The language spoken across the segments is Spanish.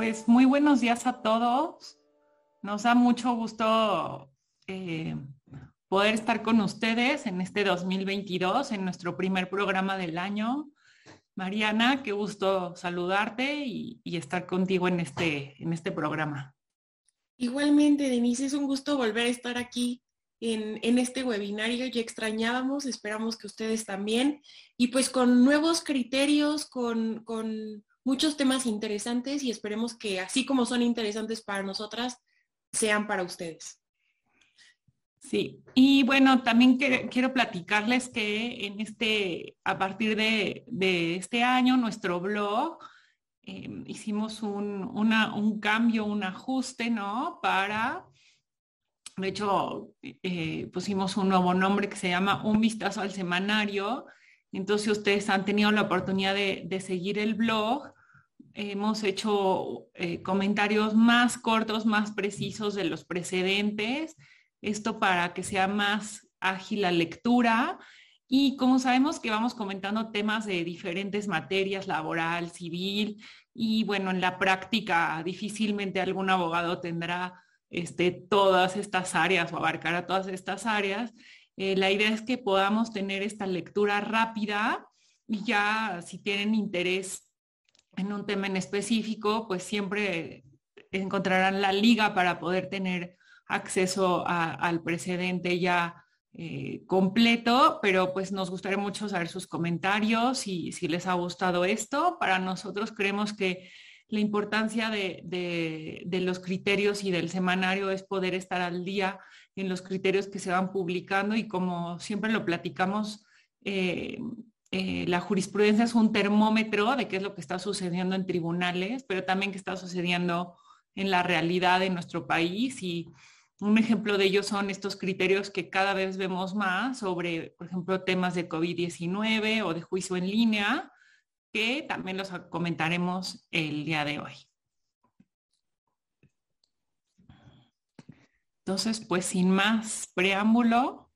Pues muy buenos días a todos. Nos da mucho gusto eh, poder estar con ustedes en este 2022, en nuestro primer programa del año. Mariana, qué gusto saludarte y, estar contigo en este, en este programa. Igualmente, Denise, es un gusto volver a estar aquí en, en, este webinario. Ya extrañábamos, esperamos que ustedes también. Y pues con nuevos criterios, con, con muchos temas interesantes y esperemos que así como son interesantes para nosotras, sean para ustedes. Sí, y bueno, también quiero platicarles que en este, a partir de, este año, nuestro blog, em, hicimos un, un, cambio, un ajuste, ¿no? Para, de hecho, eh, pusimos un nuevo nombre que se llama Un vistazo al semanario. Entonces, ustedes han tenido la oportunidad de, seguir el blog. Hemos hecho eh, comentarios más cortos, más precisos de los precedentes esto para que sea más ágil la lectura. Y como sabemos que vamos comentando temas de diferentes materias, laboral, civil, y bueno, en la práctica difícilmente algún abogado tendrá este, todas estas áreas o abarcará todas estas áreas. Eh, la idea es que podamos tener esta lectura rápida y ya si tienen interés en un tema en específico, pues siempre encontrarán la liga para poder tener acceso al precedente ya eh, completo, pero pues nos gustaría mucho saber sus comentarios y si les ha gustado esto. Para nosotros creemos que la importancia de, los criterios y del semanario es poder estar al día en los criterios que se van publicando y como siempre lo platicamos, eh, eh, la jurisprudencia es un termómetro de qué es lo que está sucediendo en tribunales, pero también qué está sucediendo en la realidad de nuestro país y un ejemplo de ello son estos criterios que cada vez vemos más sobre, por ejemplo, temas de COVID-19 o de juicio en línea, que también los comentaremos el día de hoy. Entonces, pues sin más preámbulo,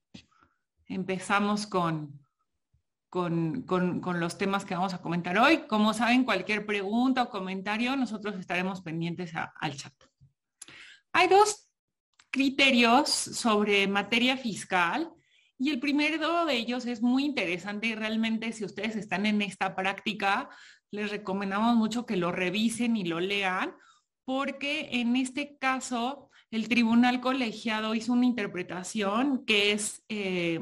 empezamos con, con, los temas que vamos a comentar hoy. Como saben, cualquier pregunta o comentario, nosotros estaremos pendientes al chat. Hay dos criterios sobre materia fiscal y el primero de ellos es muy interesante y realmente si ustedes están en esta práctica, les recomendamos mucho que lo revisen y lo lean porque en este caso el tribunal colegiado hizo una interpretación que es... Eh,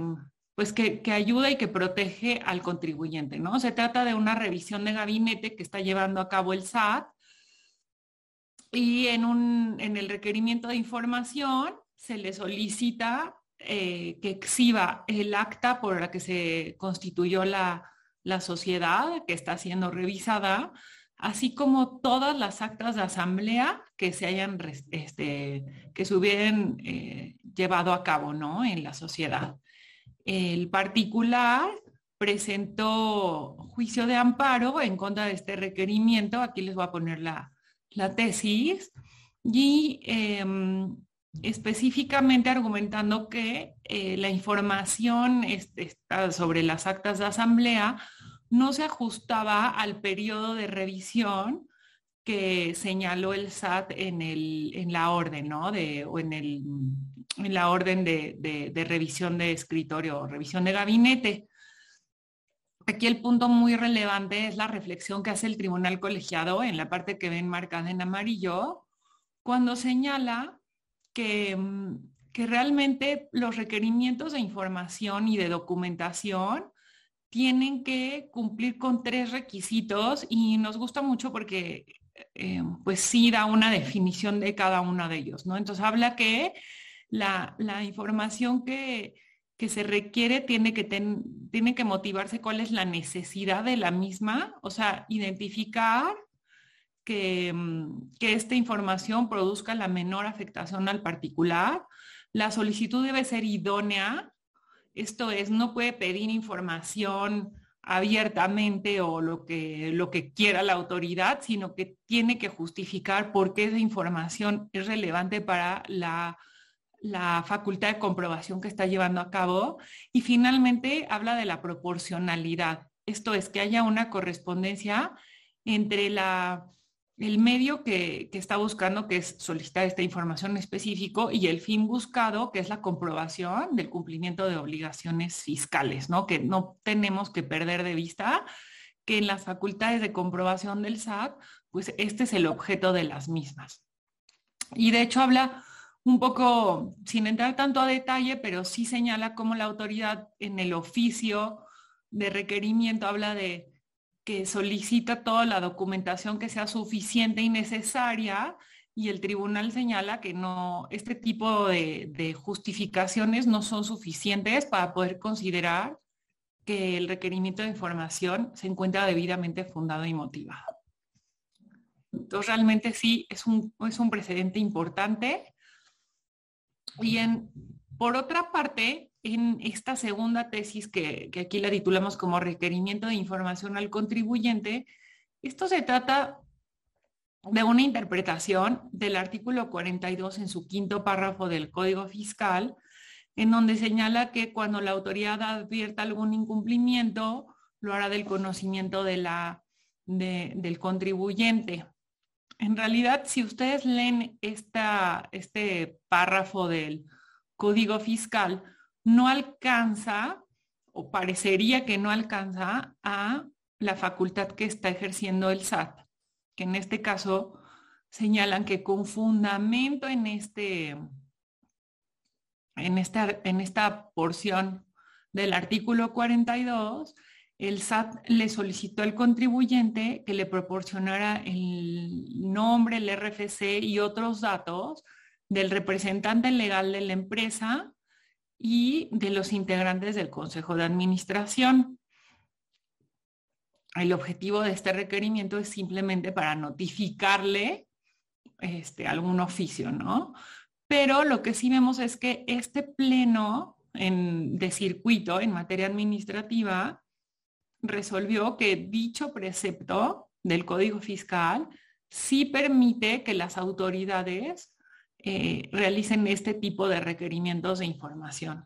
pues que, ayuda y que protege al contribuyente, ¿no? Se trata de una revisión de gabinete que está llevando a cabo el SAT y en, un, en el requerimiento de información se le solicita eh, que exhiba el acta por la que se constituyó la, sociedad que está siendo revisada, así como todas las actas de asamblea que se hayan, este, que se hubieran eh, llevado a cabo, ¿no? En la sociedad. El particular presentó juicio de amparo en contra de este requerimiento. Aquí les voy a poner la, la tesis y em, específicamente argumentando que eh, la información sobre las actas de asamblea no se ajustaba al periodo de revisión que señaló el SAT en, el, en la orden, ¿no? De, o en, el, en la orden de, de revisión de escritorio o revisión de gabinete. Aquí el punto muy relevante es la reflexión que hace el tribunal colegiado en la parte que ven marcada en amarillo, cuando señala que, que realmente los requerimientos de información y de documentación tienen que cumplir con tres requisitos y nos gusta mucho porque eh, pues sí da una definición de cada uno de ellos, ¿no? Entonces habla que la, la información que, que se requiere tiene que, tiene que motivarse cuál es la necesidad de la misma, o sea, identificar que, mm, que esta información produzca la menor afectación al particular. La solicitud debe ser idónea, esto es, no puede pedir información abiertamente o lo que, lo que quiera la autoridad, sino que tiene que justificar por qué esa información es relevante para la la facultad de comprobación que está llevando a cabo y finalmente habla de la proporcionalidad. Esto es que haya una correspondencia entre la, el medio que, está buscando, que es solicitar esta información específico, y el fin buscado, que es la comprobación del cumplimiento de obligaciones fiscales, ¿no? Que no tenemos que perder de vista que en las facultades de comprobación del SAT, pues este es el objeto de las mismas. Y de hecho habla un poco, sin entrar tanto a detalle, pero sí señala cómo la autoridad en el oficio de requerimiento habla de que solicita toda la documentación que sea suficiente y necesaria y el tribunal señala que no, este tipo de, justificaciones no son suficientes para poder considerar que el requerimiento de información se encuentra debidamente fundado y motivado. Entonces, realmente sí, es un, es un precedente importante. Y por otra parte, en esta segunda tesis que, aquí la titulamos como requerimiento de información al contribuyente, esto se trata de una interpretación del artículo 42 en su quinto párrafo del Código Fiscal, en donde señala que cuando la autoridad advierta algún incumplimiento, lo hará del conocimiento de la, del contribuyente. En realidad, si ustedes leen esta, este párrafo del Código Fiscal, no alcanza o parecería que no alcanza a la facultad que está ejerciendo el SAT, que en este caso señalan que con fundamento en, este, en, esta, en esta porción del artículo 42, el SAT le solicitó al contribuyente que le proporcionara el nombre, el RFC y otros datos del representante legal de la empresa y de los integrantes del Consejo de Administración. El objetivo de este requerimiento es simplemente para notificarle este, algún oficio, ¿no? Pero lo que sí vemos es que este pleno de circuito en materia administrativa resolvió que dicho precepto del Código Fiscal sí permite que las autoridades eh, realicen este tipo de requerimientos de información.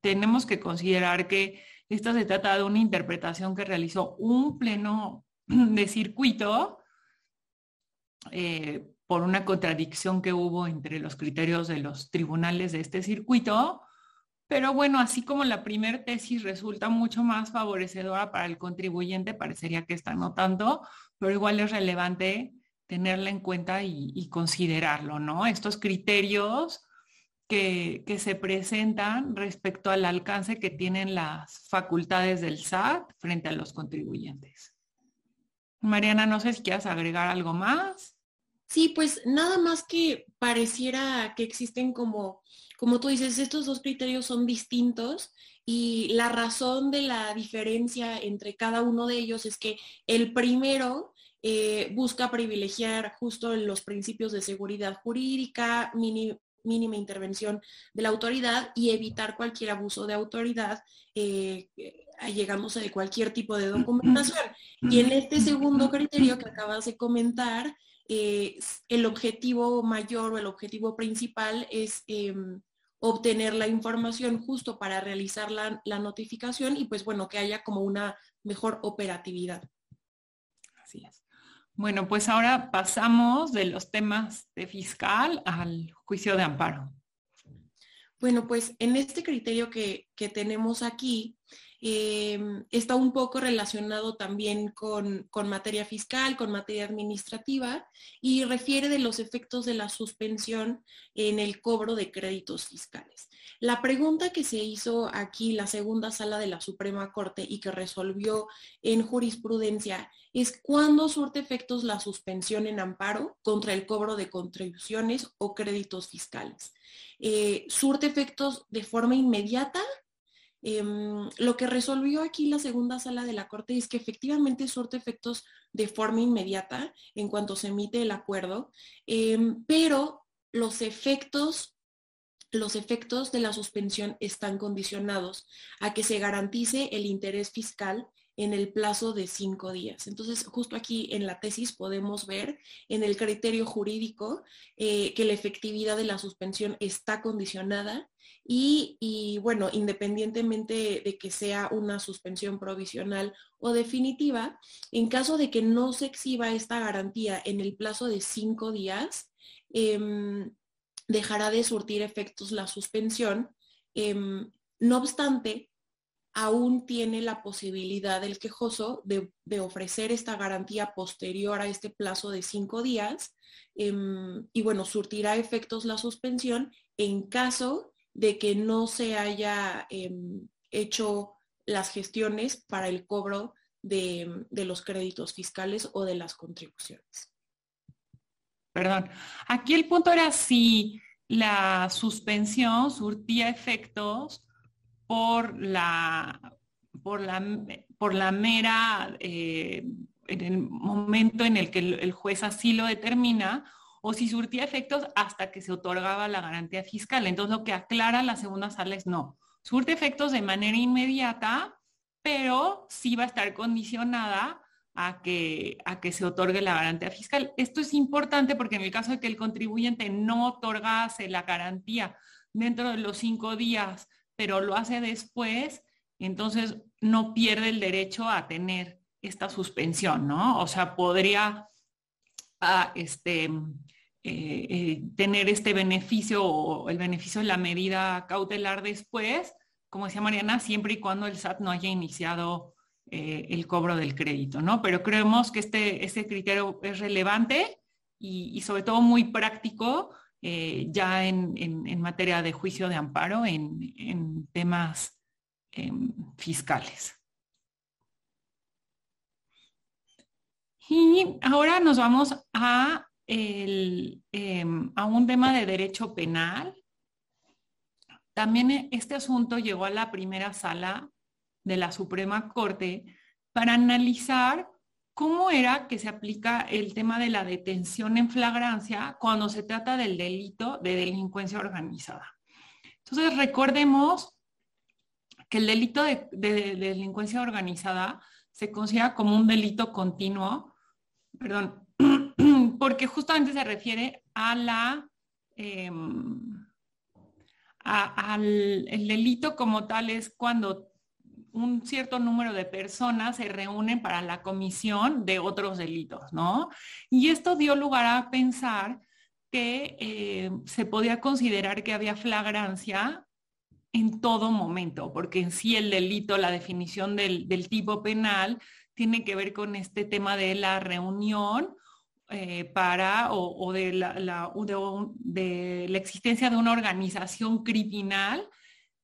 Tenemos que considerar que esto se trata de una interpretación que realizó un pleno de circuito eh, por una contradicción que hubo entre los criterios de los tribunales de este circuito. Pero bueno, así como la primera tesis resulta mucho más favorecedora para el contribuyente, parecería que está no tanto, pero igual es relevante tenerla en cuenta y, considerarlo, ¿no? Estos criterios que, se presentan respecto al alcance que tienen las facultades del SAT frente a los contribuyentes. Mariana, no sé si quieres agregar algo más. Sí, pues nada más que pareciera que existen como, como tú dices, estos dos criterios son distintos y la razón de la diferencia entre cada uno de ellos es que el primero eh, busca privilegiar justo los principios de seguridad jurídica, mínima intervención de la autoridad y evitar cualquier abuso de autoridad, eh, llegamos a cualquier tipo de documentación. Y en este segundo criterio que acabas de comentar, eh, el objetivo mayor o el objetivo principal es em, obtener la información justo para realizar la, la, notificación y pues bueno, que haya como una mejor operatividad. Así es. Bueno, pues ahora pasamos de los temas de fiscal al juicio de amparo. Bueno, pues en este criterio que, tenemos aquí, em, está un poco relacionado también con, materia fiscal, con materia administrativa y refiere de los efectos de la suspensión en el cobro de créditos fiscales. La pregunta que se hizo aquí la segunda sala de la Suprema Corte y que resolvió en jurisprudencia es cuándo surte efectos la suspensión en amparo contra el cobro de contribuciones o créditos fiscales. Eh, ¿Surte efectos de forma inmediata? Em, lo que resolvió aquí la segunda sala de la Corte es que efectivamente surte efectos de forma inmediata en cuanto se emite el acuerdo, em, pero los efectos los efectos de la suspensión están condicionados a que se garantice el interés fiscal en el plazo de cinco días. Entonces, justo aquí en la tesis podemos ver en el criterio jurídico eh, que la efectividad de la suspensión está condicionada y, bueno, independientemente de que sea una suspensión provisional o definitiva, en caso de que no se exhiba esta garantía en el plazo de cinco días, em, dejará de surtir efectos la suspensión. Em, no obstante, aún tiene la posibilidad del quejoso de, ofrecer esta garantía posterior a este plazo de cinco días em, y bueno, surtirá efectos la suspensión en caso de que no se haya em, hecho las gestiones para el cobro de, de los créditos fiscales o de las contribuciones. Perdón, aquí el punto era si la suspensión surtía efectos por la, por la, por la mera, eh, en el momento en el que el, juez así lo determina, o si surtía efectos hasta que se otorgaba la garantía fiscal. Entonces lo que aclara la segunda sala es no, surte efectos de manera inmediata, pero sí va a estar condicionada a que, a que se otorgue la garantía fiscal. Esto es importante porque en el caso de que el contribuyente no otorgase la garantía dentro de los cinco días pero lo hace después, entonces no pierde el derecho a tener esta suspensión, ¿no? O sea, podría ah, este, eh, eh, tener este beneficio o el beneficio de la medida cautelar después, como decía Mariana, siempre y cuando el SAT no haya iniciado eh, el cobro del crédito, ¿no? Pero creemos que este, este criterio es relevante y, y sobre todo muy práctico eh, ya en, materia de juicio de amparo en, temas em, fiscales. Y ahora nos vamos a, em, a un tema de derecho penal. También este asunto llegó a la primera sala de la Suprema Corte para analizar ¿Cómo era que se aplica el tema de la detención en flagrancia cuando se trata del delito de delincuencia organizada? Entonces, recordemos que el delito de, delincuencia organizada se considera como un delito continuo, perdón, porque justamente se refiere a la... Em, al el delito como tal es cuando un cierto número de personas se reúnen para la comisión de otros delitos, ¿no? Y esto dio lugar a pensar que eh, se podía considerar que había flagrancia en todo momento, porque en sí el delito, la definición del, tipo penal, tiene que ver con este tema de la reunión eh, para o, de, la, de la existencia de una organización criminal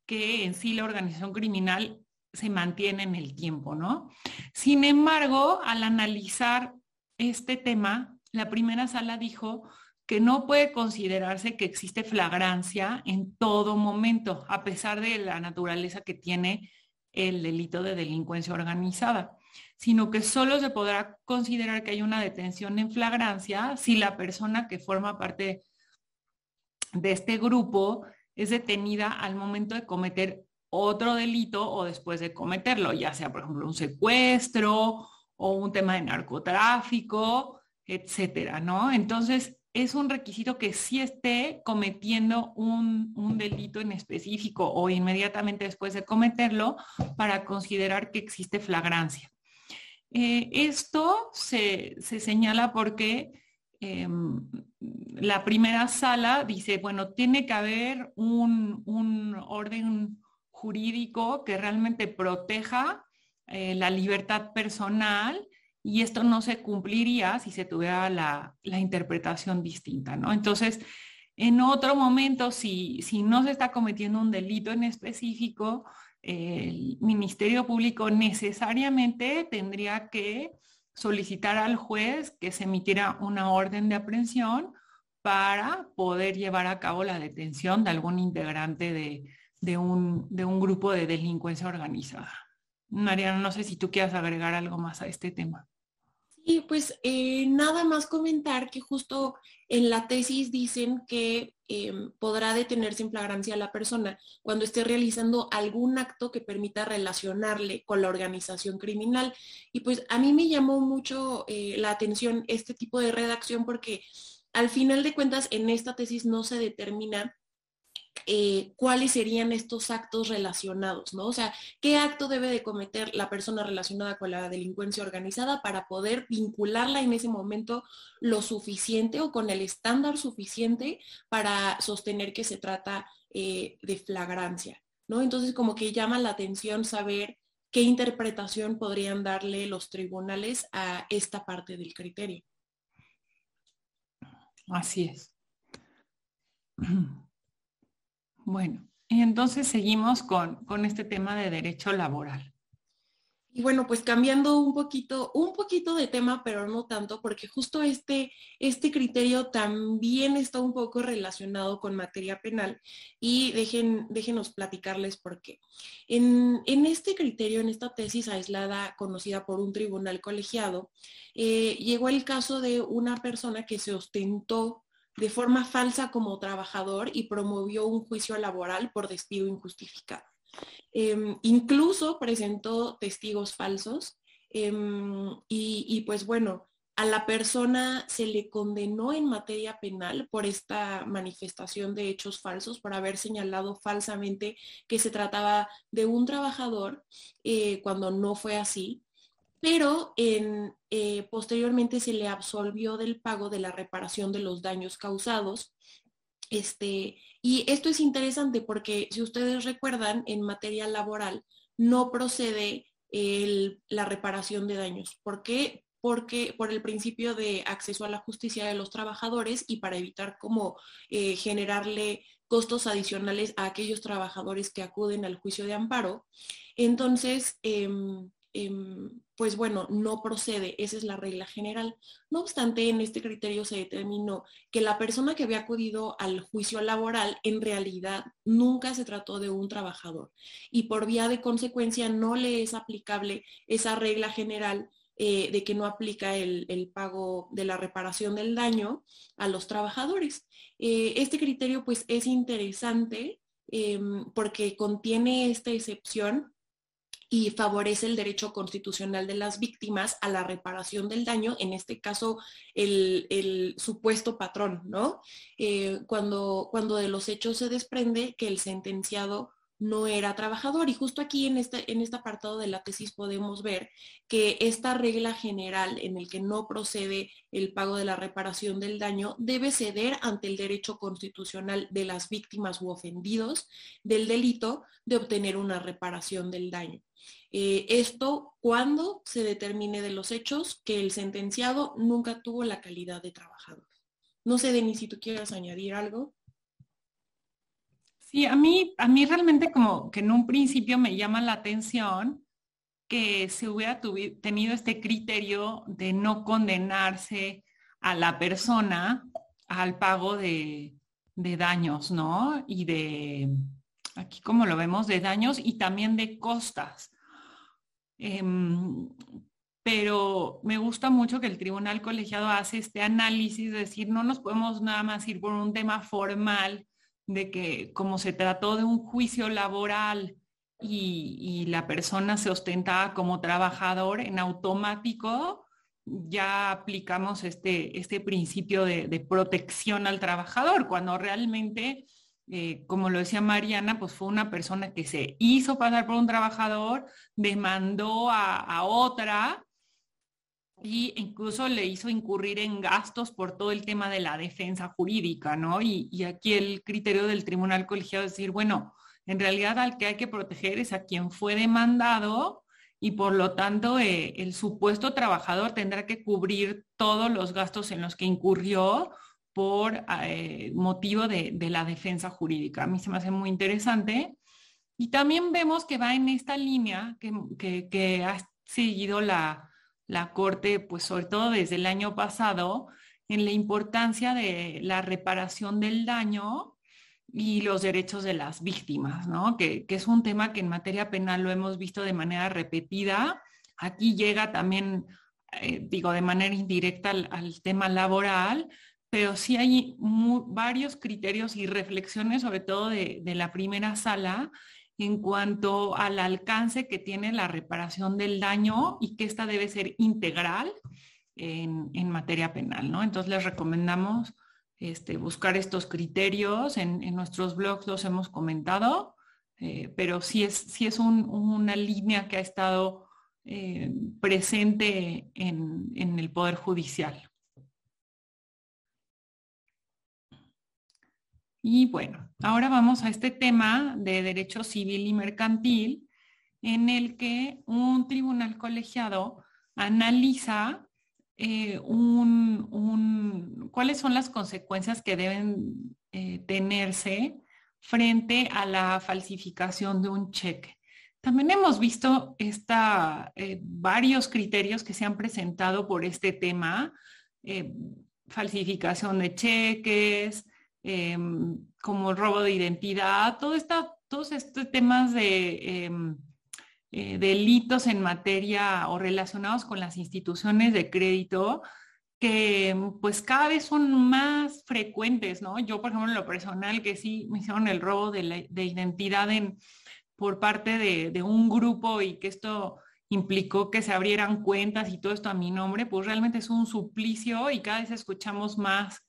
que en sí la organización criminal se mantiene en el tiempo, ¿no? Sin embargo, al analizar este tema, la primera sala dijo que no puede considerarse que existe flagrancia en todo momento, a pesar de la naturaleza que tiene el delito de delincuencia organizada, sino que solo se podrá considerar que hay una detención en flagrancia si la persona que forma parte de este grupo es detenida al momento de cometer otro delito o después de cometerlo, ya sea, por ejemplo, un secuestro o un tema de narcotráfico, etcétera, ¿no? Entonces, es un requisito que sí esté cometiendo un, delito en específico o inmediatamente después de cometerlo para considerar que existe flagrancia. Eh, esto se, señala porque em, la primera sala dice, bueno, tiene que haber un, un orden jurídico que realmente proteja eh, la libertad personal y esto no se cumpliría si se tuviera la, interpretación distinta, ¿no? Entonces, en otro momento, si, si no se está cometiendo un delito en específico, el Ministerio Público necesariamente tendría que solicitar al juez que se emitiera una orden de aprehensión para poder llevar a cabo la detención de algún integrante de, de un, de un grupo de delincuencia organizada. Mariana, no sé si tú quieras agregar algo más a este tema. Sí, pues eh, nada más comentar que justo en la tesis dicen que em, podrá detenerse en flagrancia la persona cuando esté realizando algún acto que permita relacionarle con la organización criminal. Y pues a mí me llamó mucho eh, la atención este tipo de redacción porque al final de cuentas en esta tesis no se determina eh, cuáles serían estos actos relacionados, ¿no? O sea, qué acto debe de cometer la persona relacionada con la delincuencia organizada para poder vincularla en ese momento lo suficiente o con el estándar suficiente para sostener que se trata eh, de flagrancia, ¿no? Entonces, como que llama la atención saber qué interpretación podrían darle los tribunales a esta parte del criterio. Así es. Bueno, y entonces seguimos con, con este tema de derecho laboral. Y bueno, pues cambiando un poquito, un poquito de tema, pero no tanto, porque justo este, este criterio también está un poco relacionado con materia penal y dejen, déjenos platicarles por qué. En, este criterio, en esta tesis aislada conocida por un tribunal colegiado, eh, llegó el caso de una persona que se ostentó de forma falsa como trabajador y promovió un juicio laboral por despido injustificado. Em, incluso presentó testigos falsos em, y, pues bueno, a la persona se le condenó en materia penal por esta manifestación de hechos falsos, por haber señalado falsamente que se trataba de un trabajador eh, cuando no fue así pero eh, posteriormente se le absolvió del pago de la reparación de los daños causados. Este, y esto es interesante porque si ustedes recuerdan, en materia laboral no procede la reparación de daños. ¿Por qué? Porque por el principio de acceso a la justicia de los trabajadores y para evitar como eh, generarle costos adicionales a aquellos trabajadores que acuden al juicio de amparo. Entonces, em, Em, pues bueno, no procede, esa es la regla general. No obstante, en este criterio se determinó que la persona que había acudido al juicio laboral en realidad nunca se trató de un trabajador y por vía de consecuencia no le es aplicable esa regla general eh, de que no aplica el, pago de la reparación del daño a los trabajadores. Eh, este criterio pues es interesante em, porque contiene esta excepción y favorece el derecho constitucional de las víctimas a la reparación del daño, en este caso el, supuesto patrón, ¿no? Eh, cuando, cuando de los hechos se desprende que el sentenciado no era trabajador. Y justo aquí en este, en este apartado de la tesis podemos ver que esta regla general en el que no procede el pago de la reparación del daño debe ceder ante el derecho constitucional de las víctimas u ofendidos del delito de obtener una reparación del daño. Eh, esto cuando se determine de los hechos que el sentenciado nunca tuvo la calidad de trabajador. No sé, Denis, si tú quieres añadir algo. Sí, a mí, a mí realmente como que en un principio me llama la atención que se hubiera tenido este criterio de no condenarse a la persona al pago de, daños, ¿no? Y de, aquí como lo vemos, de daños y también de costas. Em, pero me gusta mucho que el tribunal colegiado hace este análisis, de decir, no nos podemos nada más ir por un tema formal de que como se trató de un juicio laboral y, la persona se ostentaba como trabajador, en automático ya aplicamos este, este principio de, protección al trabajador, cuando realmente, eh, como lo decía Mariana, pues fue una persona que se hizo pasar por un trabajador, demandó a, a otra y incluso le hizo incurrir en gastos por todo el tema de la defensa jurídica, ¿no? Y, aquí el criterio del tribunal colegiado es decir, bueno, en realidad al que hay que proteger es a quien fue demandado y por lo tanto eh, el supuesto trabajador tendrá que cubrir todos los gastos en los que incurrió por eh, motivo de, la defensa jurídica. A mí se me hace muy interesante. Y también vemos que va en esta línea que ha seguido la, Corte, pues sobre todo desde el año pasado, en la importancia de la reparación del daño y los derechos de las víctimas, ¿no? Que, es un tema que en materia penal lo hemos visto de manera repetida. Aquí llega también eh, digo, de manera indirecta al, tema laboral, pero sí hay varios criterios y reflexiones, sobre todo de, la primera sala, en cuanto al alcance que tiene la reparación del daño y que esta debe ser integral en, materia penal. Entonces les recomendamos este, buscar estos criterios. En, nuestros blogs los hemos comentado, eh, pero sí es, es una línea que ha estado eh, presente en, en el Poder Judicial. Y bueno, ahora vamos a este tema de derecho civil y mercantil, en el que un tribunal colegiado analiza eh, un, cuáles son las consecuencias que deben eh, tenerse frente a la falsificación de un cheque. También hemos visto esta, eh, varios criterios que se han presentado por este tema, falsificación de cheques, como robo de identidad, todo esta, todos estos temas de em, eh, delitos en materia o relacionados con las instituciones de crédito que pues cada vez son más frecuentes, ¿no? Yo, por ejemplo, en lo personal, que sí me hicieron el robo de, identidad en, por parte de, un grupo y que esto implicó que se abrieran cuentas y todo esto a mi nombre, pues realmente es un suplicio y cada vez escuchamos más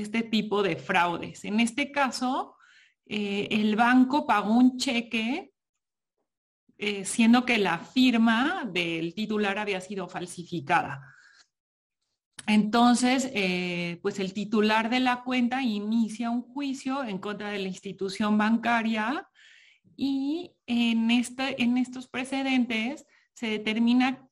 este tipo de fraudes. En este caso, eh, el banco pagó un cheque eh, siendo que la firma del titular había sido falsificada. Entonces, eh, pues el titular de la cuenta inicia un juicio en contra de la institución bancaria y en, en estos precedentes se determina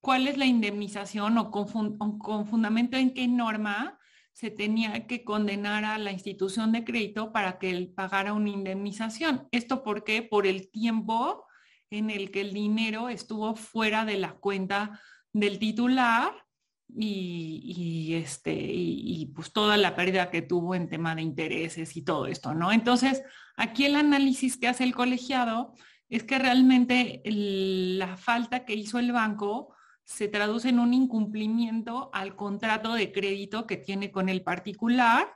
cuál es la indemnización o con fundamento en qué norma se tenía que condenar a la institución de crédito para que él pagara una indemnización. ¿Esto por qué? Por el tiempo en el que el dinero estuvo fuera de la cuenta del titular y, este, y, pues toda la pérdida que tuvo en tema de intereses y todo esto, ¿no? Entonces, aquí el análisis que hace el colegiado es que realmente la falta que hizo el banco se traduce en un incumplimiento al contrato de crédito que tiene con el particular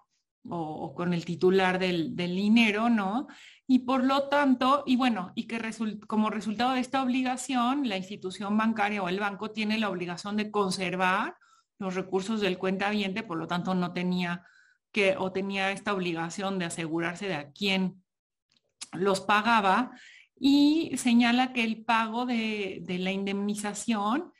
o, con el titular del, dinero, ¿no? Y por lo tanto, y bueno, y que como resultado de esta obligación, la institución bancaria o el banco tiene la obligación de conservar los recursos del cuentaviente, por lo tanto no tenía que o tenía esta obligación de asegurarse de a quién los pagaba y señala que el pago de, de la indemnización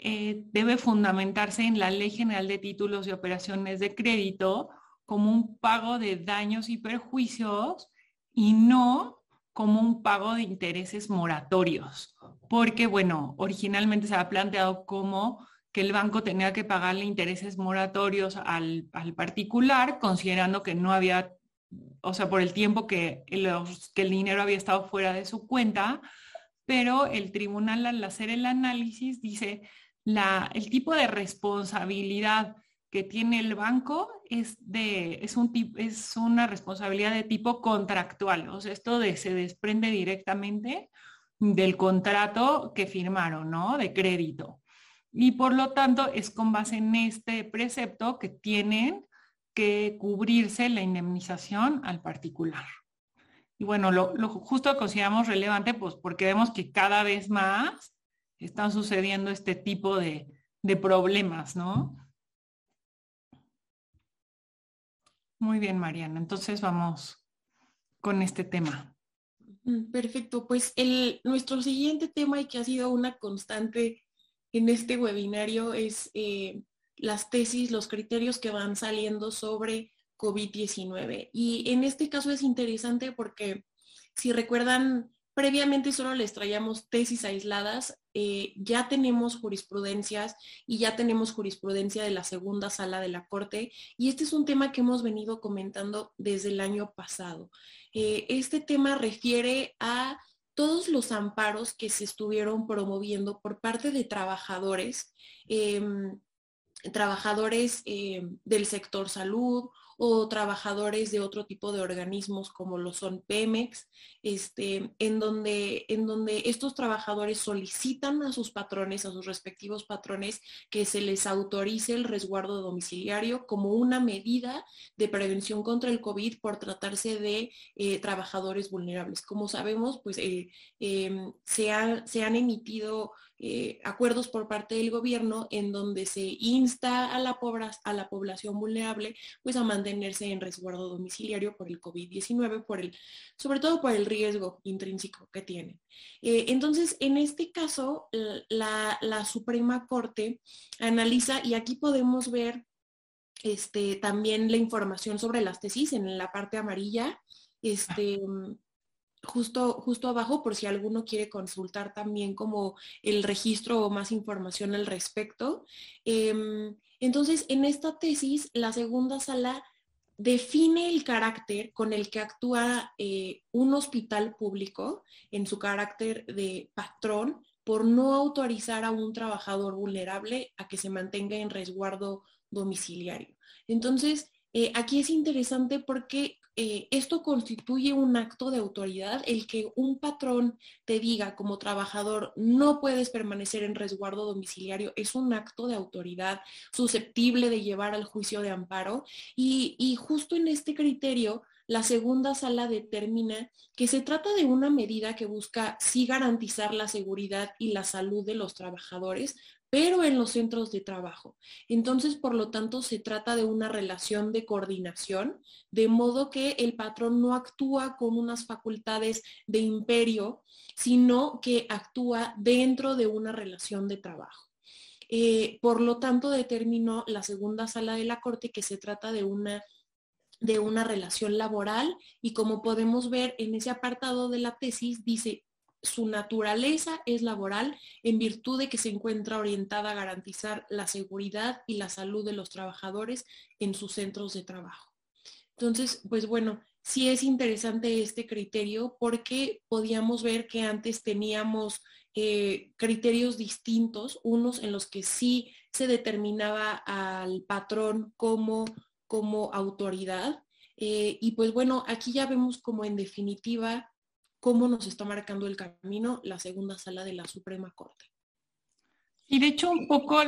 eh, debe fundamentarse en la Ley General de Títulos y Operaciones de Crédito como un pago de daños y perjuicios y no como un pago de intereses moratorios. Porque, bueno, originalmente se ha planteado como que el banco tenía que pagarle intereses moratorios al, al particular, considerando que no había, o sea, por el tiempo que, que el dinero había estado fuera de su cuenta, pero el tribunal al hacer el análisis dice, el tipo de responsabilidad que tiene el banco es, de, es, un, es una responsabilidad de tipo contractual. O sea, esto se desprende directamente del contrato que firmaron, ¿no? De crédito. Y por lo tanto, es con base en este precepto que tienen que cubrirse la indemnización al particular. Y bueno, lo, lo justo consideramos relevante, pues porque vemos que cada vez más están sucediendo este tipo de, problemas, ¿no? Muy bien, Mariana. Entonces vamos con este tema. Mm, perfecto. Pues el, nuestro siguiente tema y que ha sido una constante en este webinario es eh, las tesis, los criterios que van saliendo sobre COVID-19. Y en este caso es interesante porque si recuerdan, previamente solo les traíamos tesis aisladas eh, ya tenemos jurisprudencias y ya tenemos jurisprudencia de la segunda sala de la Corte y este es un tema que hemos venido comentando desde el año pasado. Eh, este tema refiere a todos los amparos que se estuvieron promoviendo por parte de trabajadores, em, trabajadores em, del sector salud o trabajadores de otro tipo de organismos como lo son Pemex, este, en, donde, en donde estos trabajadores solicitan a sus patrones, a sus respectivos patrones, que se les autorice el resguardo domiciliario como una medida de prevención contra el COVID por tratarse de eh, trabajadores vulnerables. Como sabemos, pues eh, em, se, se han emitido eh, acuerdos por parte del gobierno en donde se insta a la, a la población vulnerable pues a mantenerse en resguardo domiciliario por el COVID-19, por el, sobre todo por el riesgo intrínseco que tienen. Eh, entonces, en este caso, la, Suprema Corte analiza, y aquí podemos ver este, también la información sobre las tesis en la parte amarilla. Este, justo, justo abajo por si alguno quiere consultar también como el registro o más información al respecto. Em, entonces, en esta tesis, la segunda sala define el carácter con el que actúa eh, un hospital público en su carácter de patrón por no autorizar a un trabajador vulnerable a que se mantenga en resguardo domiciliario. Entonces, eh, aquí es interesante porque eh, esto constituye un acto de autoridad, el que un patrón te diga como trabajador no puedes permanecer en resguardo domiciliario es un acto de autoridad susceptible de llevar al juicio de amparo. Y, y justo en este criterio la segunda sala determina que se trata de una medida que busca sí garantizar la seguridad y la salud de los trabajadores, pero en los centros de trabajo. Entonces, por lo tanto, se trata de una relación de coordinación, de modo que el patrón no actúa con unas facultades de imperio, sino que actúa dentro de una relación de trabajo. Eh, por lo tanto, determinó la segunda sala de la Corte que se trata de una de una relación laboral y como podemos ver en ese apartado de la tesis dice su naturaleza es laboral en virtud de que se encuentra orientada a garantizar la seguridad y la salud de los trabajadores en sus centros de trabajo. Entonces, pues bueno, sí es interesante este criterio porque podíamos ver que antes teníamos eh, criterios distintos, unos en los que sí se determinaba al patrón como, como autoridad. Eh, y pues bueno, aquí ya vemos como en definitiva cómo nos está marcando el camino la segunda sala de la Suprema Corte. Y de hecho un poco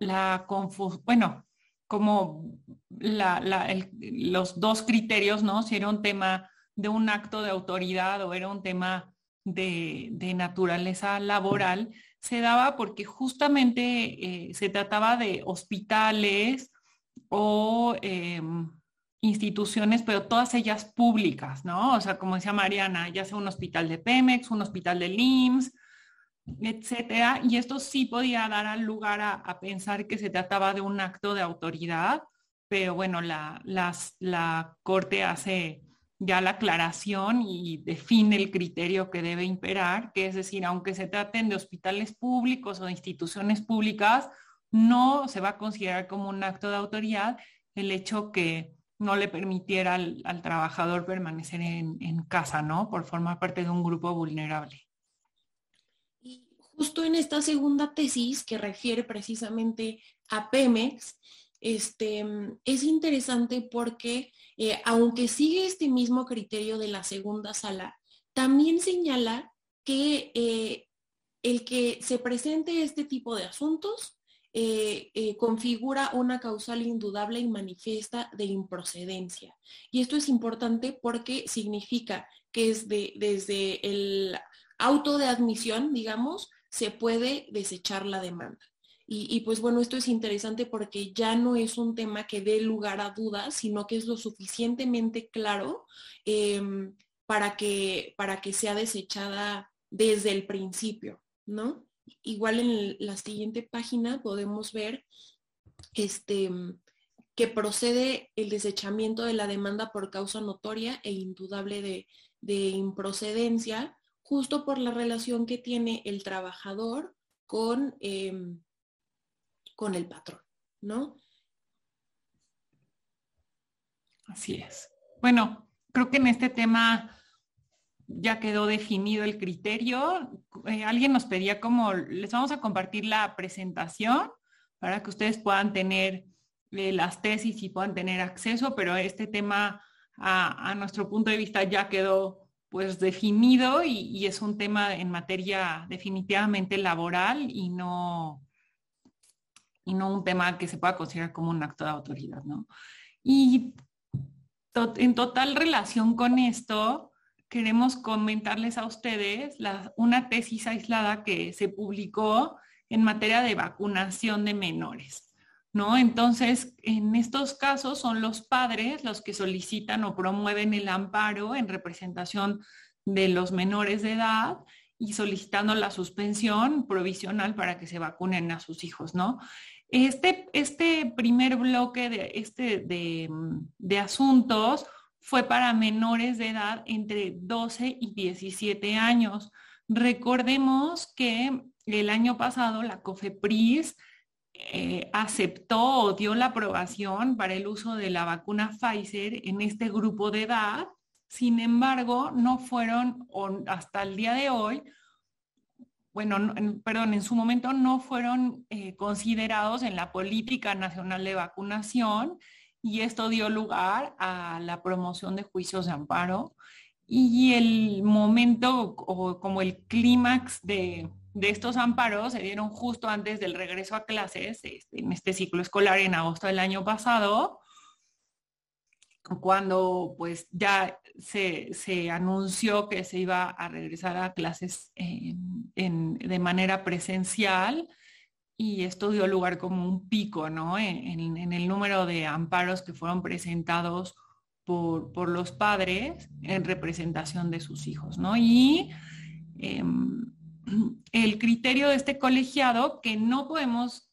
la confusión, bueno, como los dos criterios, ¿no? Si era un tema de un acto de autoridad o era un tema de, naturaleza laboral, se daba porque justamente eh, se trataba de hospitales o em, instituciones, pero todas ellas públicas, ¿no? O sea, como decía Mariana, ya sea un hospital de Pemex, un hospital de LIMS, etcétera. Y esto sí podía dar lugar a, pensar que se trataba de un acto de autoridad, pero bueno, la, la Corte hace ya la aclaración y define el criterio que debe imperar, que es decir, aunque se traten de hospitales públicos o de instituciones públicas, no se va a considerar como un acto de autoridad el hecho que no le permitiera al, trabajador permanecer en, casa, ¿no? Por formar parte de un grupo vulnerable. Y justo en esta segunda tesis que refiere precisamente a Pemex, este, es interesante porque eh, aunque sigue este mismo criterio de la segunda sala, también señala que eh, el que se presente este tipo de asuntos eh, eh, configura una causal indudable y manifiesta de improcedencia. Y esto es importante porque significa que es desde el auto de admisión, digamos, se puede desechar la demanda. Y, pues bueno, esto es interesante porque ya no es un tema que dé lugar a dudas, sino que es lo suficientemente claro em, para, que, para que sea desechada desde el principio, ¿no? Igual en la siguiente página podemos ver este, que procede el desechamiento de la demanda por causa notoria e indudable de, improcedencia, justo por la relación que tiene el trabajador con, em, con el patrón, ¿no? Así es. Bueno, creo que en este tema ya quedó definido el criterio. Eh, alguien nos pedía como, les vamos a compartir la presentación para que ustedes puedan tener eh, las tesis y puedan tener acceso, pero este tema a, nuestro punto de vista ya quedó pues definido y, es un tema en materia definitivamente laboral y no, y no un tema que se pueda considerar como un acto de autoridad, ¿no? Y en total relación con esto, queremos comentarles a ustedes una tesis aislada que se publicó en materia de vacunación de menores. ¿No? Entonces, en estos casos son los padres los que solicitan o promueven el amparo en representación de los menores de edad y solicitando la suspensión provisional para que se vacunen a sus hijos, ¿no? Este, este primer bloque de, este, de, de asuntos fue para menores de edad entre 12 y 17 años. Recordemos que el año pasado la COFEPRIS eh, aceptó o dio la aprobación para el uso de la vacuna Pfizer en este grupo de edad. Sin embargo, no fueron, hasta el día de hoy, bueno, perdón, en su momento no fueron eh, considerados en la política nacional de vacunación y esto dio lugar a la promoción de juicios de amparo y el momento o como el clímax de, estos amparos se dieron justo antes del regreso a clases este, en este ciclo escolar en agosto del año pasado, cuando pues ya se, anunció que se iba a regresar a clases de manera presencial y esto dio lugar como un pico ¿no? en, el número de amparos que fueron presentados por, los padres en representación de sus hijos. ¿no? Y em, el criterio de este colegiado, que no podemos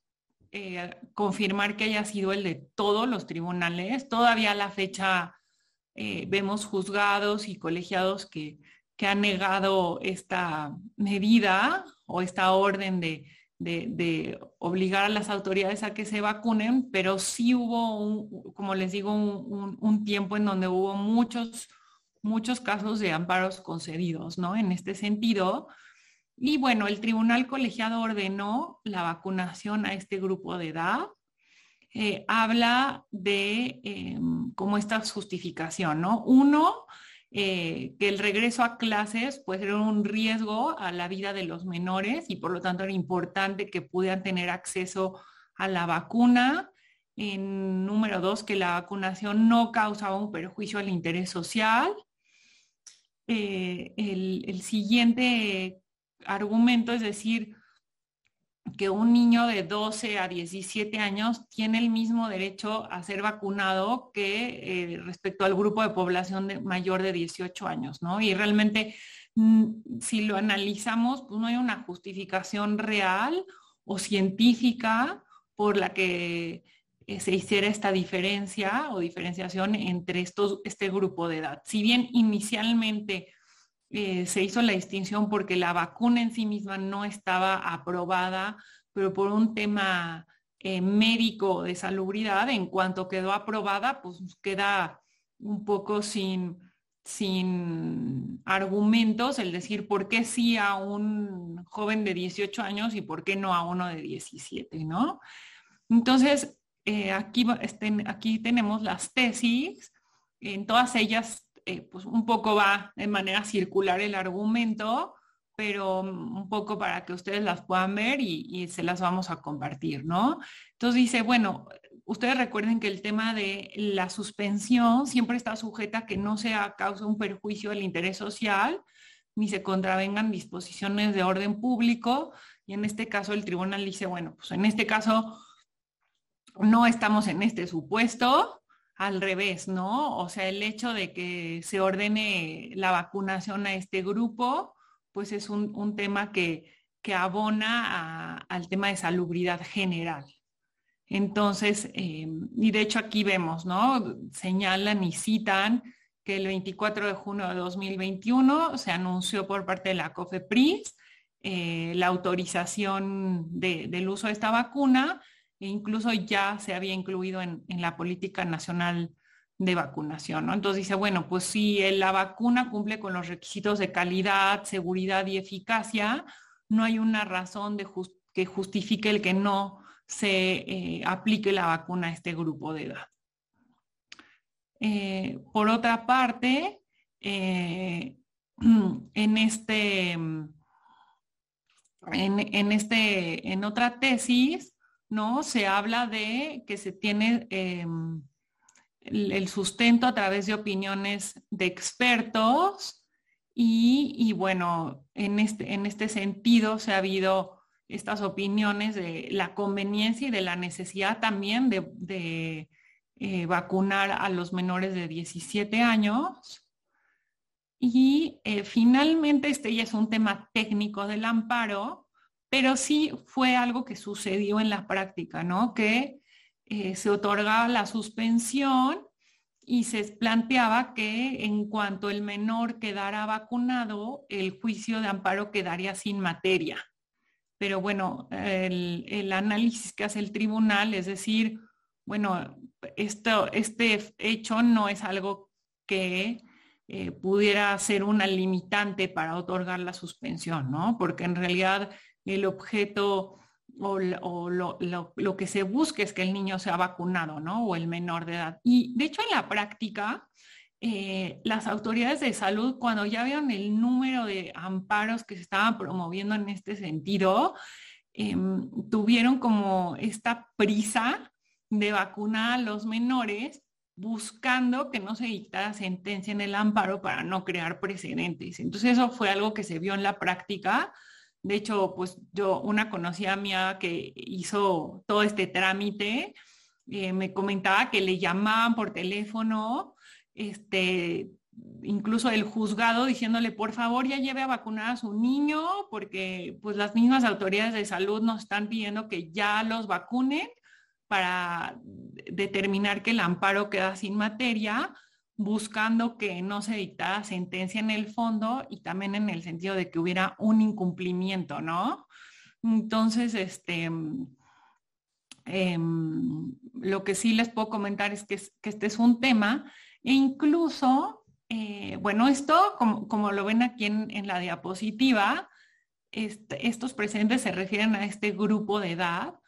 eh, confirmar que haya sido el de todos los tribunales, todavía a la fecha eh, vemos juzgados y colegiados que, que han negado esta medida o esta orden de de, obligar a las autoridades a que se vacunen, pero sí hubo, un, como les digo, un, tiempo en donde hubo muchos, muchos casos de amparos concedidos, ¿no? En este sentido. Y bueno, el tribunal colegiado ordenó la vacunación a este grupo de edad. Eh, habla de em, como esta justificación, ¿no? Uno, eh, que el regreso a clases puede ser un riesgo a la vida de los menores y por lo tanto era importante que pudieran tener acceso a la vacuna. En número dos, que la vacunación no causaba un perjuicio al interés social. Eh, el siguiente argumento es decir, que un niño de 12 a 17 años tiene el mismo derecho a ser vacunado que eh, respecto al grupo de población mayor de 18 años, ¿no? Y realmente, mm, si lo analizamos, pues no hay una justificación real o científica por la que eh, se hiciera esta diferencia o diferenciación entre estos, este grupo de edad. Si bien inicialmente eh, se hizo la distinción porque la vacuna en sí misma no estaba aprobada, pero por un tema eh, médico de salubridad, en cuanto quedó aprobada, pues queda un poco sin, sin argumentos el decir por qué sí a un joven de 18 años y por qué no a uno de 17, ¿no? Entonces, eh, aquí, este, aquí tenemos las tesis, en todas ellas eh, pues un poco va de manera circular el argumento, pero un poco para que ustedes las puedan ver y, se las vamos a compartir, ¿no? Entonces dice, bueno, ustedes recuerden que el tema de la suspensión siempre está sujeta a que no sea causa un perjuicio del interés social, ni se contravengan disposiciones de orden público, y en este caso el tribunal dice, bueno, pues en este caso no estamos en este supuesto, al revés, ¿no? O sea, el hecho de que se ordene la vacunación a este grupo, pues es un, tema que, que abona al tema de salubridad general. Entonces, eh, y de hecho aquí vemos, ¿no? Señalan y citan que el 24 de junio de 2021 se anunció por parte de la COFEPRIS eh, la autorización del uso de esta vacuna e incluso ya se había incluido en, la política nacional de vacunación. ¿no? Entonces dice, bueno, pues si la vacuna cumple con los requisitos de calidad, seguridad y eficacia, no hay una razón que justifique el que no se eh, aplique la vacuna a este grupo de edad. Eh, por otra parte, en este, en, este, en otra tesis, ¿no? Se habla de que se tiene em, el, sustento a través de opiniones de expertos y, bueno, en este, en este sentido se ha habido estas opiniones de la conveniencia y de la necesidad también de, eh, vacunar a los menores de 17 años. Y eh, finalmente, este ya es un tema técnico del amparo, pero sí fue algo que sucedió en la práctica, ¿no? Que eh, se otorgaba la suspensión y se planteaba que en cuanto el menor quedara vacunado, el juicio de amparo quedaría sin materia. Pero bueno, el, análisis que hace el tribunal, es decir, bueno, esto, este hecho no es algo que eh, pudiera ser una limitante para otorgar la suspensión, ¿no? Porque en realidad el objeto o, lo, que se busque es que el niño sea vacunado, ¿no? O el menor de edad. Y de hecho en la práctica, eh, las autoridades de salud, cuando ya vieron el número de amparos que se estaban promoviendo en este sentido, em, tuvieron como esta prisa de vacunar a los menores buscando que no se dictara sentencia en el amparo para no crear precedentes. Entonces eso fue algo que se vio en la práctica de hecho, pues yo, una conocida mía que hizo todo este trámite, eh, me comentaba que le llamaban por teléfono, este, incluso el juzgado diciéndole, por favor, ya lleve a vacunar a su niño, porque pues las mismas autoridades de salud nos están pidiendo que ya los vacunen para determinar que el amparo queda sin materia buscando que no se dictara sentencia en el fondo y también en el sentido de que hubiera un incumplimiento, ¿no? Entonces, este, em, lo que sí les puedo comentar es que, este es un tema e incluso, eh, bueno, esto, como, lo ven aquí en, la diapositiva, estos presentes se refieren a este grupo de edad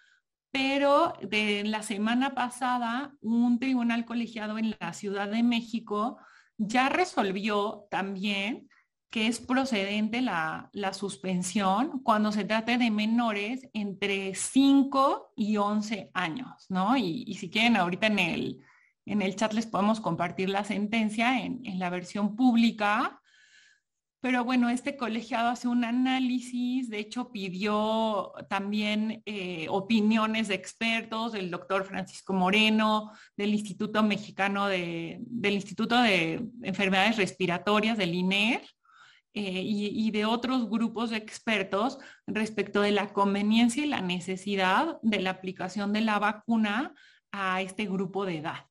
pero de la semana pasada un tribunal colegiado en la Ciudad de México ya resolvió también que es procedente la, suspensión cuando se trate de menores entre 5 y 11 años, ¿no? Y, si quieren, ahorita en el, en el chat les podemos compartir la sentencia en, en la versión pública pero bueno, este colegiado hace un análisis, de hecho pidió también eh, opiniones de expertos, del doctor Francisco Moreno, del Instituto Mexicano de, del Instituto de Enfermedades Respiratorias, del INER, eh, y, de otros grupos de expertos respecto de la conveniencia y la necesidad de la aplicación de la vacuna a este grupo de edad.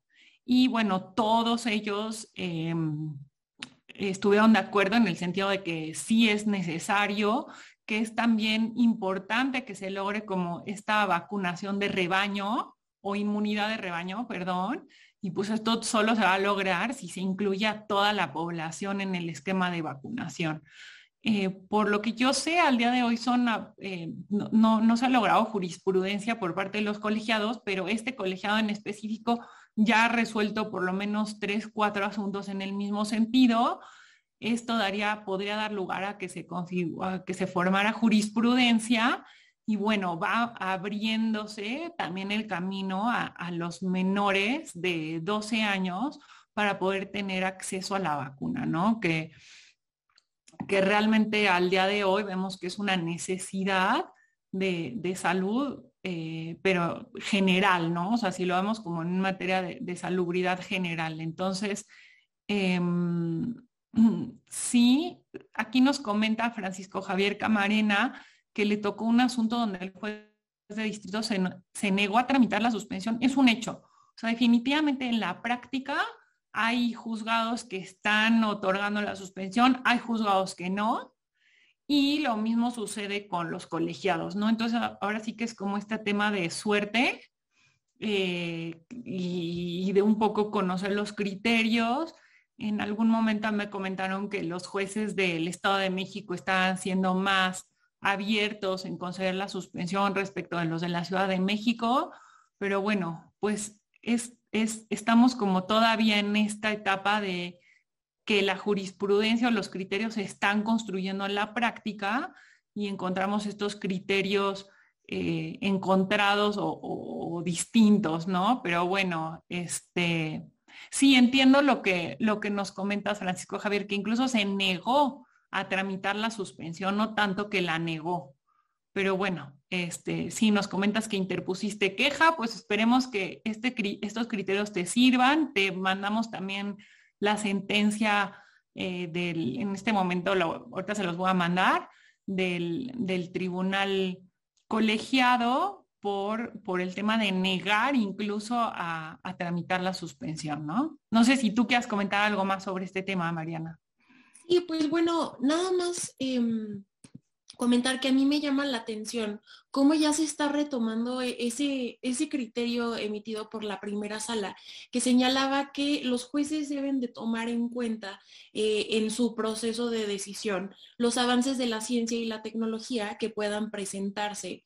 Y bueno, todos ellos... Em, estuvieron de acuerdo en el sentido de que sí es necesario, que es también importante que se logre como esta vacunación de rebaño o inmunidad de rebaño, perdón, y pues esto solo se va a lograr si se incluye a toda la población en el esquema de vacunación. Eh, por lo que yo sé, al día de hoy son, eh, no, no, se ha logrado jurisprudencia por parte de los colegiados, pero este colegiado en específico ya ha resuelto por lo menos tres, cuatro asuntos en el mismo sentido. Esto daría, podría dar lugar a que se, que se formara jurisprudencia y bueno, va abriéndose también el camino a, los menores de 12 años para poder tener acceso a la vacuna, ¿no? Que, que realmente al día de hoy vemos que es una necesidad de, de salud eh, pero general, ¿no? O sea, si lo vemos como en materia de, salubridad general. Entonces, em, sí, aquí nos comenta Francisco Javier Camarena que le tocó un asunto donde el juez de distrito se, se negó a tramitar la suspensión. Es un hecho. O sea, definitivamente en la práctica hay juzgados que están otorgando la suspensión, hay juzgados que no, y lo mismo sucede con los colegiados, ¿no? Entonces ahora sí que es como este tema de suerte eh, y, de un poco conocer los criterios. En algún momento me comentaron que los jueces del Estado de México estaban siendo más abiertos en conceder la suspensión respecto de los de la Ciudad de México, pero bueno, pues es, es, estamos como todavía en esta etapa de que la jurisprudencia o los criterios se están construyendo en la práctica y encontramos estos criterios eh, encontrados o, distintos, ¿no? Pero bueno, este, sí entiendo lo que, lo que nos comentas, Francisco Javier, que incluso se negó a tramitar la suspensión, no tanto que la negó. Pero bueno, este, si nos comentas que interpusiste queja, pues esperemos que este, estos criterios te sirvan. Te mandamos también la sentencia eh, del, en este momento, ahorita se los voy a mandar, del, del tribunal colegiado por, por, el tema de negar incluso a, tramitar la suspensión, ¿no? No sé si tú quieras comentar algo más sobre este tema, Mariana. Sí, pues bueno, nada más em, comentar que a mí me llama la atención cómo ya se está retomando e, ese, ese criterio emitido por la primera sala, que señalaba que los jueces deben de tomar en cuenta eh, en su proceso de decisión los avances de la ciencia y la tecnología que puedan presentarse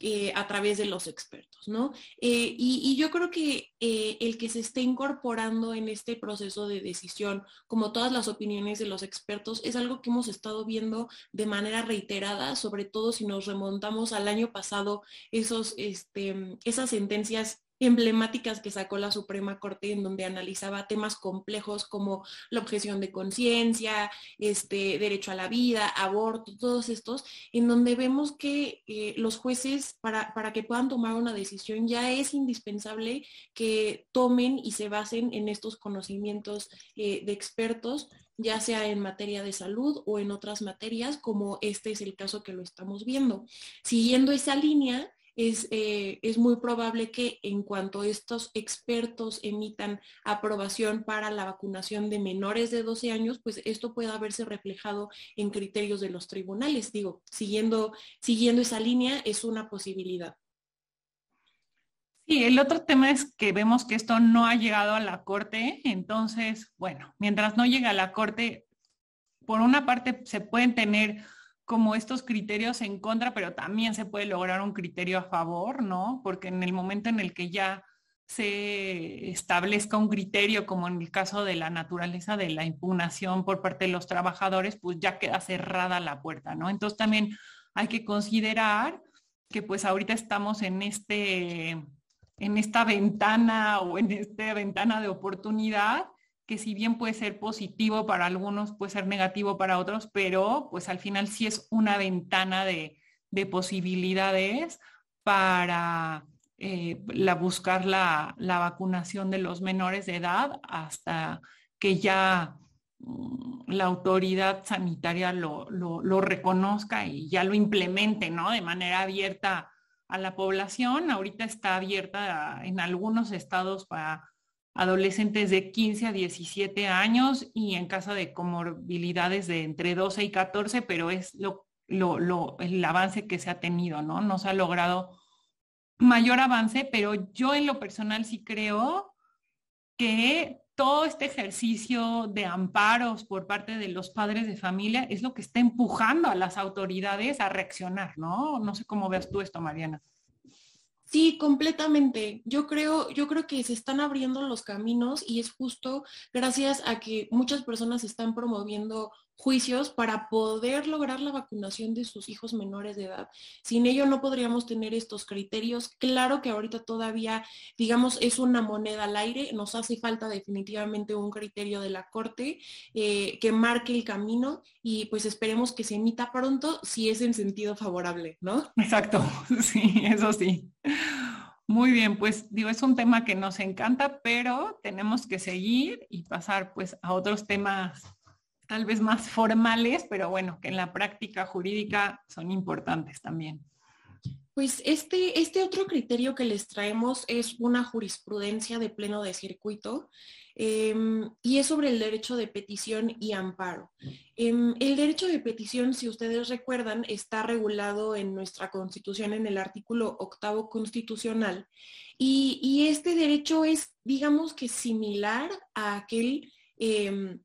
eh, a través de los expertos, ¿no? Eh, y, yo creo que eh, el que se esté incorporando en este proceso de decisión, como todas las opiniones de los expertos, es algo que hemos estado viendo de manera reiterada, sobre todo si nos remontamos al año pasado, esos, este, esas sentencias emblemáticas que sacó la Suprema Corte en donde analizaba temas complejos como la objeción de conciencia, este derecho a la vida, aborto, todos estos, en donde vemos que eh, los jueces para, para, que puedan tomar una decisión ya es indispensable que tomen y se basen en estos conocimientos eh, de expertos ya sea en materia de salud o en otras materias, como este es el caso que lo estamos viendo. Siguiendo esa línea, eh, es, muy probable que en cuanto estos expertos emitan aprobación para la vacunación de menores de 12 años, pues esto pueda verse reflejado en criterios de los tribunales. Digo, siguiendo, siguiendo esa línea es una posibilidad. Sí, el otro tema es que vemos que esto no ha llegado a la Corte, entonces, bueno, mientras no llegue a la Corte, por una parte se pueden tener como estos criterios en contra, pero también se puede lograr un criterio a favor, ¿no? Porque en el momento en el que ya se establezca un criterio, como en el caso de la naturaleza de la impugnación por parte de los trabajadores, pues ya queda cerrada la puerta, ¿no? Entonces también hay que considerar que pues ahorita estamos en este en esta ventana o en esta ventana de oportunidad que si bien puede ser positivo para algunos, puede ser negativo para otros, pero pues al final sí es una ventana de, posibilidades para eh, la, buscar la, vacunación de los menores de edad hasta que ya mm, la autoridad sanitaria lo, lo, reconozca y ya lo implemente, ¿no? De manera abierta a la población. Ahorita está abierta en algunos estados para adolescentes de 15 a 17 años y en caso de comorbilidades de entre 12 y 14, pero es lo, lo, el avance que se ha tenido, ¿no? No se ha logrado mayor avance, pero yo en lo personal sí creo que todo este ejercicio de amparos por parte de los padres de familia es lo que está empujando a las autoridades a reaccionar, ¿no? No sé cómo veas tú esto, Mariana. Sí, completamente. Yo creo, yo creo que se están abriendo los caminos y es justo gracias a que muchas personas están promoviendo juicios para poder lograr la vacunación de sus hijos menores de edad. Sin ello no podríamos tener estos criterios. Claro que ahorita todavía, digamos, es una moneda al aire. Nos hace falta definitivamente un criterio de la Corte eh, que marque el camino y pues esperemos que se emita pronto si es en sentido favorable, ¿no? Exacto, sí, eso sí. Muy bien, pues digo, es un tema que nos encanta, pero tenemos que seguir y pasar pues a otros temas tal vez más formales, pero bueno, que en la práctica jurídica son importantes también. Pues este, este otro criterio que les traemos es una jurisprudencia de pleno de circuito em, y es sobre el derecho de petición y amparo. Em, el derecho de petición, si ustedes recuerdan, está regulado en nuestra constitución en el artículo octavo constitucional y, este derecho es, digamos que similar a aquel em,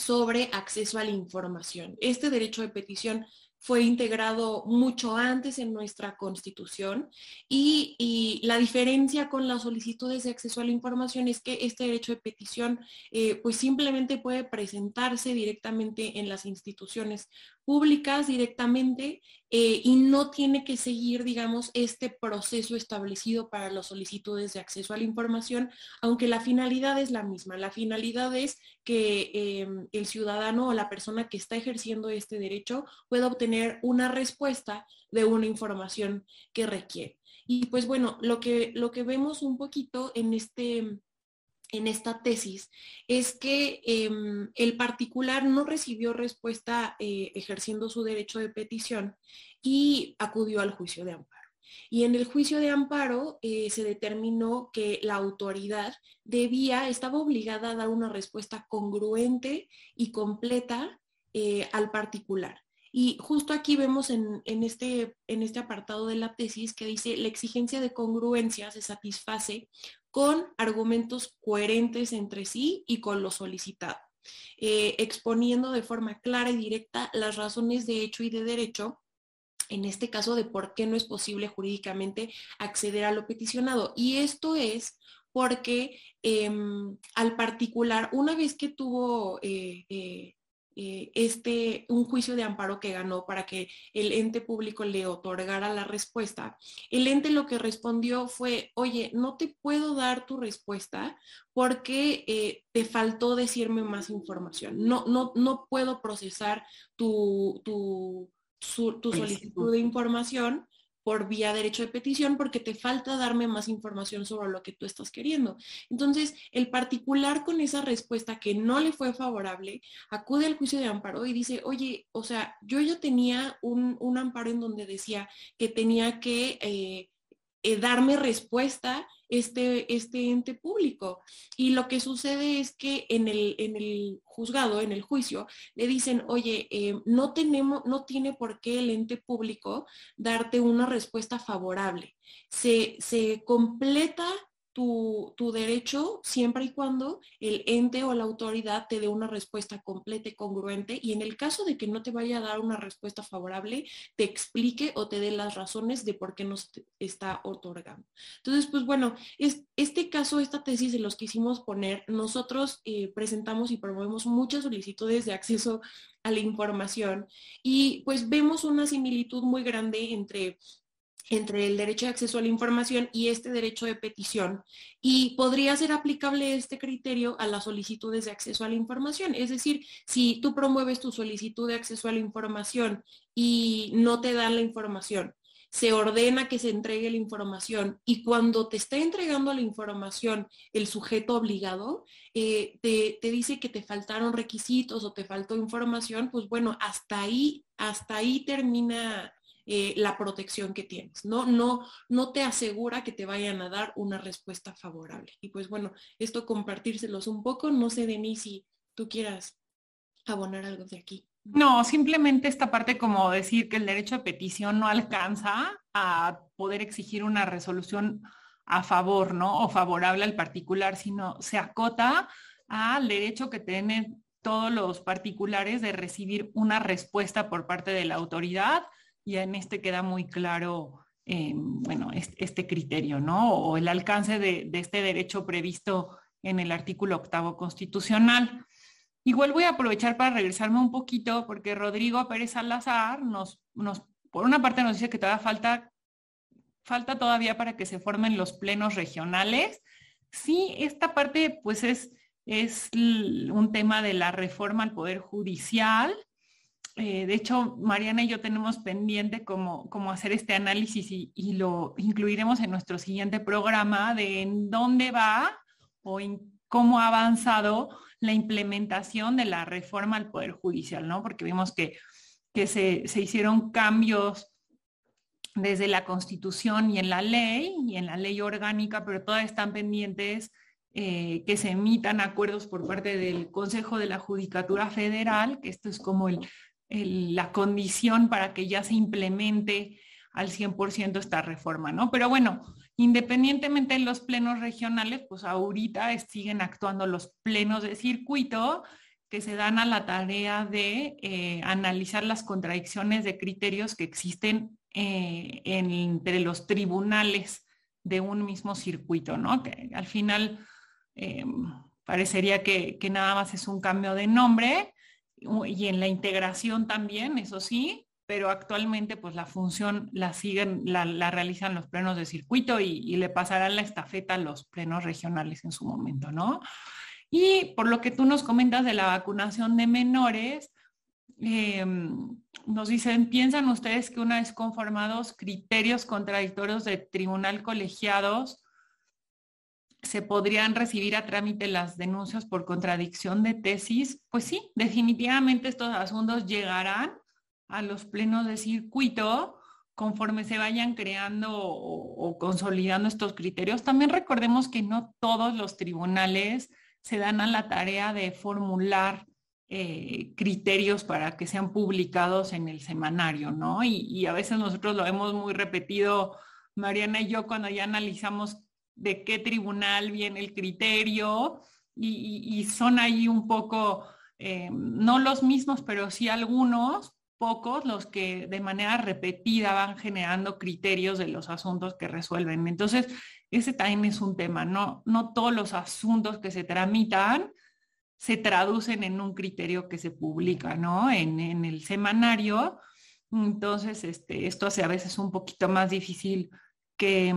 sobre acceso a la información. Este derecho de petición fue integrado mucho antes en nuestra constitución y, la diferencia con las solicitudes de acceso a la información es que este derecho de petición eh, pues simplemente puede presentarse directamente en las instituciones públicas directamente eh, y no tiene que seguir, digamos, este proceso establecido para las solicitudes de acceso a la información, aunque la finalidad es la misma. La finalidad es que em, el ciudadano o la persona que está ejerciendo este derecho pueda obtener una respuesta de una información que requiere. Y pues bueno, lo que, lo que vemos un poquito en este en esta tesis es que em, el particular no recibió respuesta eh, ejerciendo su derecho de petición y acudió al juicio de amparo. Y en el juicio de amparo eh, se determinó que la autoridad debía, estaba obligada a dar una respuesta congruente y completa eh, al particular. Y justo aquí vemos en, este, en este apartado de la tesis que dice la exigencia de congruencia se satisface con argumentos coherentes entre sí y con lo solicitado, eh, exponiendo de forma clara y directa las razones de hecho y de derecho en este caso de por qué no es posible jurídicamente acceder a lo peticionado. Y esto es porque em, al particular, una vez que tuvo eh, eh, eh, este, un juicio de amparo que ganó para que el ente público le otorgara la respuesta, el ente lo que respondió fue, oye, no te puedo dar tu respuesta porque eh, te faltó decirme más información. No, no, no puedo procesar tu, tu, tu solicitud de información por vía derecho de petición porque te falta darme más información sobre lo que tú estás queriendo. Entonces, el particular con esa respuesta que no le fue favorable, acude al juicio de amparo y dice, oye, o sea, yo ya tenía un, amparo en donde decía que tenía que eh, eh, darme respuesta este, este ente público. Y lo que sucede es que en el, en el juzgado, en el juicio, le dicen, oye, eh, no, tenemos, no tiene por qué el ente público darte una respuesta favorable. Se, se completa tu, derecho siempre y cuando el ente o la autoridad te dé una respuesta completa y congruente y en el caso de que no te vaya a dar una respuesta favorable, te explique o te dé las razones de por qué nos está otorgando. Entonces, pues bueno, es, este caso, esta tesis de los que hicimos poner, nosotros eh, presentamos y promovemos muchas solicitudes de acceso a la información y pues vemos una similitud muy grande entre entre el derecho de acceso a la información y este derecho de petición. Y podría ser aplicable este criterio a las solicitudes de acceso a la información. Es decir, si tú promueves tu solicitud de acceso a la información y no te dan la información, se ordena que se entregue la información y cuando te está entregando la información el sujeto obligado, eh, te, te, dice que te faltaron requisitos o te faltó información, pues bueno, hasta ahí, hasta ahí termina eh, la protección que tienes, ¿no? No, no te asegura que te vayan a dar una respuesta favorable. Y pues bueno, esto compartírselos un poco, no sé de mí si tú quieras abonar algo de aquí. No, simplemente esta parte como decir que el derecho de petición no alcanza a poder exigir una resolución a favor, ¿no? O favorable al particular, sino se acota al derecho que tienen todos los particulares de recibir una respuesta por parte de la autoridad y en este queda muy claro, eh, bueno, este, criterio, ¿no? O el alcance de, este derecho previsto en el artículo octavo constitucional. Igual voy a aprovechar para regresarme un poquito porque Rodrigo Pérez Salazar nos, nos por una parte nos dice que todavía falta, falta todavía para que se formen los plenos regionales. Sí, esta parte pues es, es un tema de la reforma al Poder Judicial eh, de hecho, Mariana y yo tenemos pendiente cómo, hacer este análisis y, lo incluiremos en nuestro siguiente programa de en dónde va o en cómo ha avanzado la implementación de la reforma al Poder Judicial, ¿no? Porque vimos que, se, hicieron cambios desde la Constitución y en la ley, y en la ley orgánica, pero todas están pendientes eh, que se emitan acuerdos por parte del Consejo de la Judicatura Federal, que esto es como el la condición para que ya se implemente al 100% esta reforma, ¿no? Pero bueno, independientemente de los plenos regionales, pues ahorita siguen actuando los plenos de circuito que se dan a la tarea de eh, analizar las contradicciones de criterios que existen eh, entre los tribunales de un mismo circuito, ¿no? Que al final eh, parecería que, nada más es un cambio de nombre y en la integración también, eso sí, pero actualmente pues la función la siguen, la, realizan los plenos de circuito y, le pasarán la estafeta a los plenos regionales en su momento, ¿no? Y por lo que tú nos comentas de la vacunación de menores, em, nos dicen, ¿piensan ustedes que una vez conformados criterios contradictorios de tribunal colegiados, se podrían recibir a trámite las denuncias por contradicción de tesis? Pues sí, definitivamente estos asuntos llegarán a los plenos de circuito conforme se vayan creando o consolidando estos criterios. También recordemos que no todos los tribunales se dan a la tarea de formular eh, criterios para que sean publicados en el semanario, ¿no? Y, a veces nosotros lo hemos muy repetido, Mariana y yo, cuando ya analizamos de qué tribunal viene el criterio y, son ahí un poco, eh, no los mismos, pero sí algunos, pocos, los que de manera repetida van generando criterios de los asuntos que resuelven. Entonces, ese también es un tema, no, no todos los asuntos que se tramitan se traducen en un criterio que se publica, ¿no? En, el semanario. Entonces, este, esto hace a veces un poquito más difícil que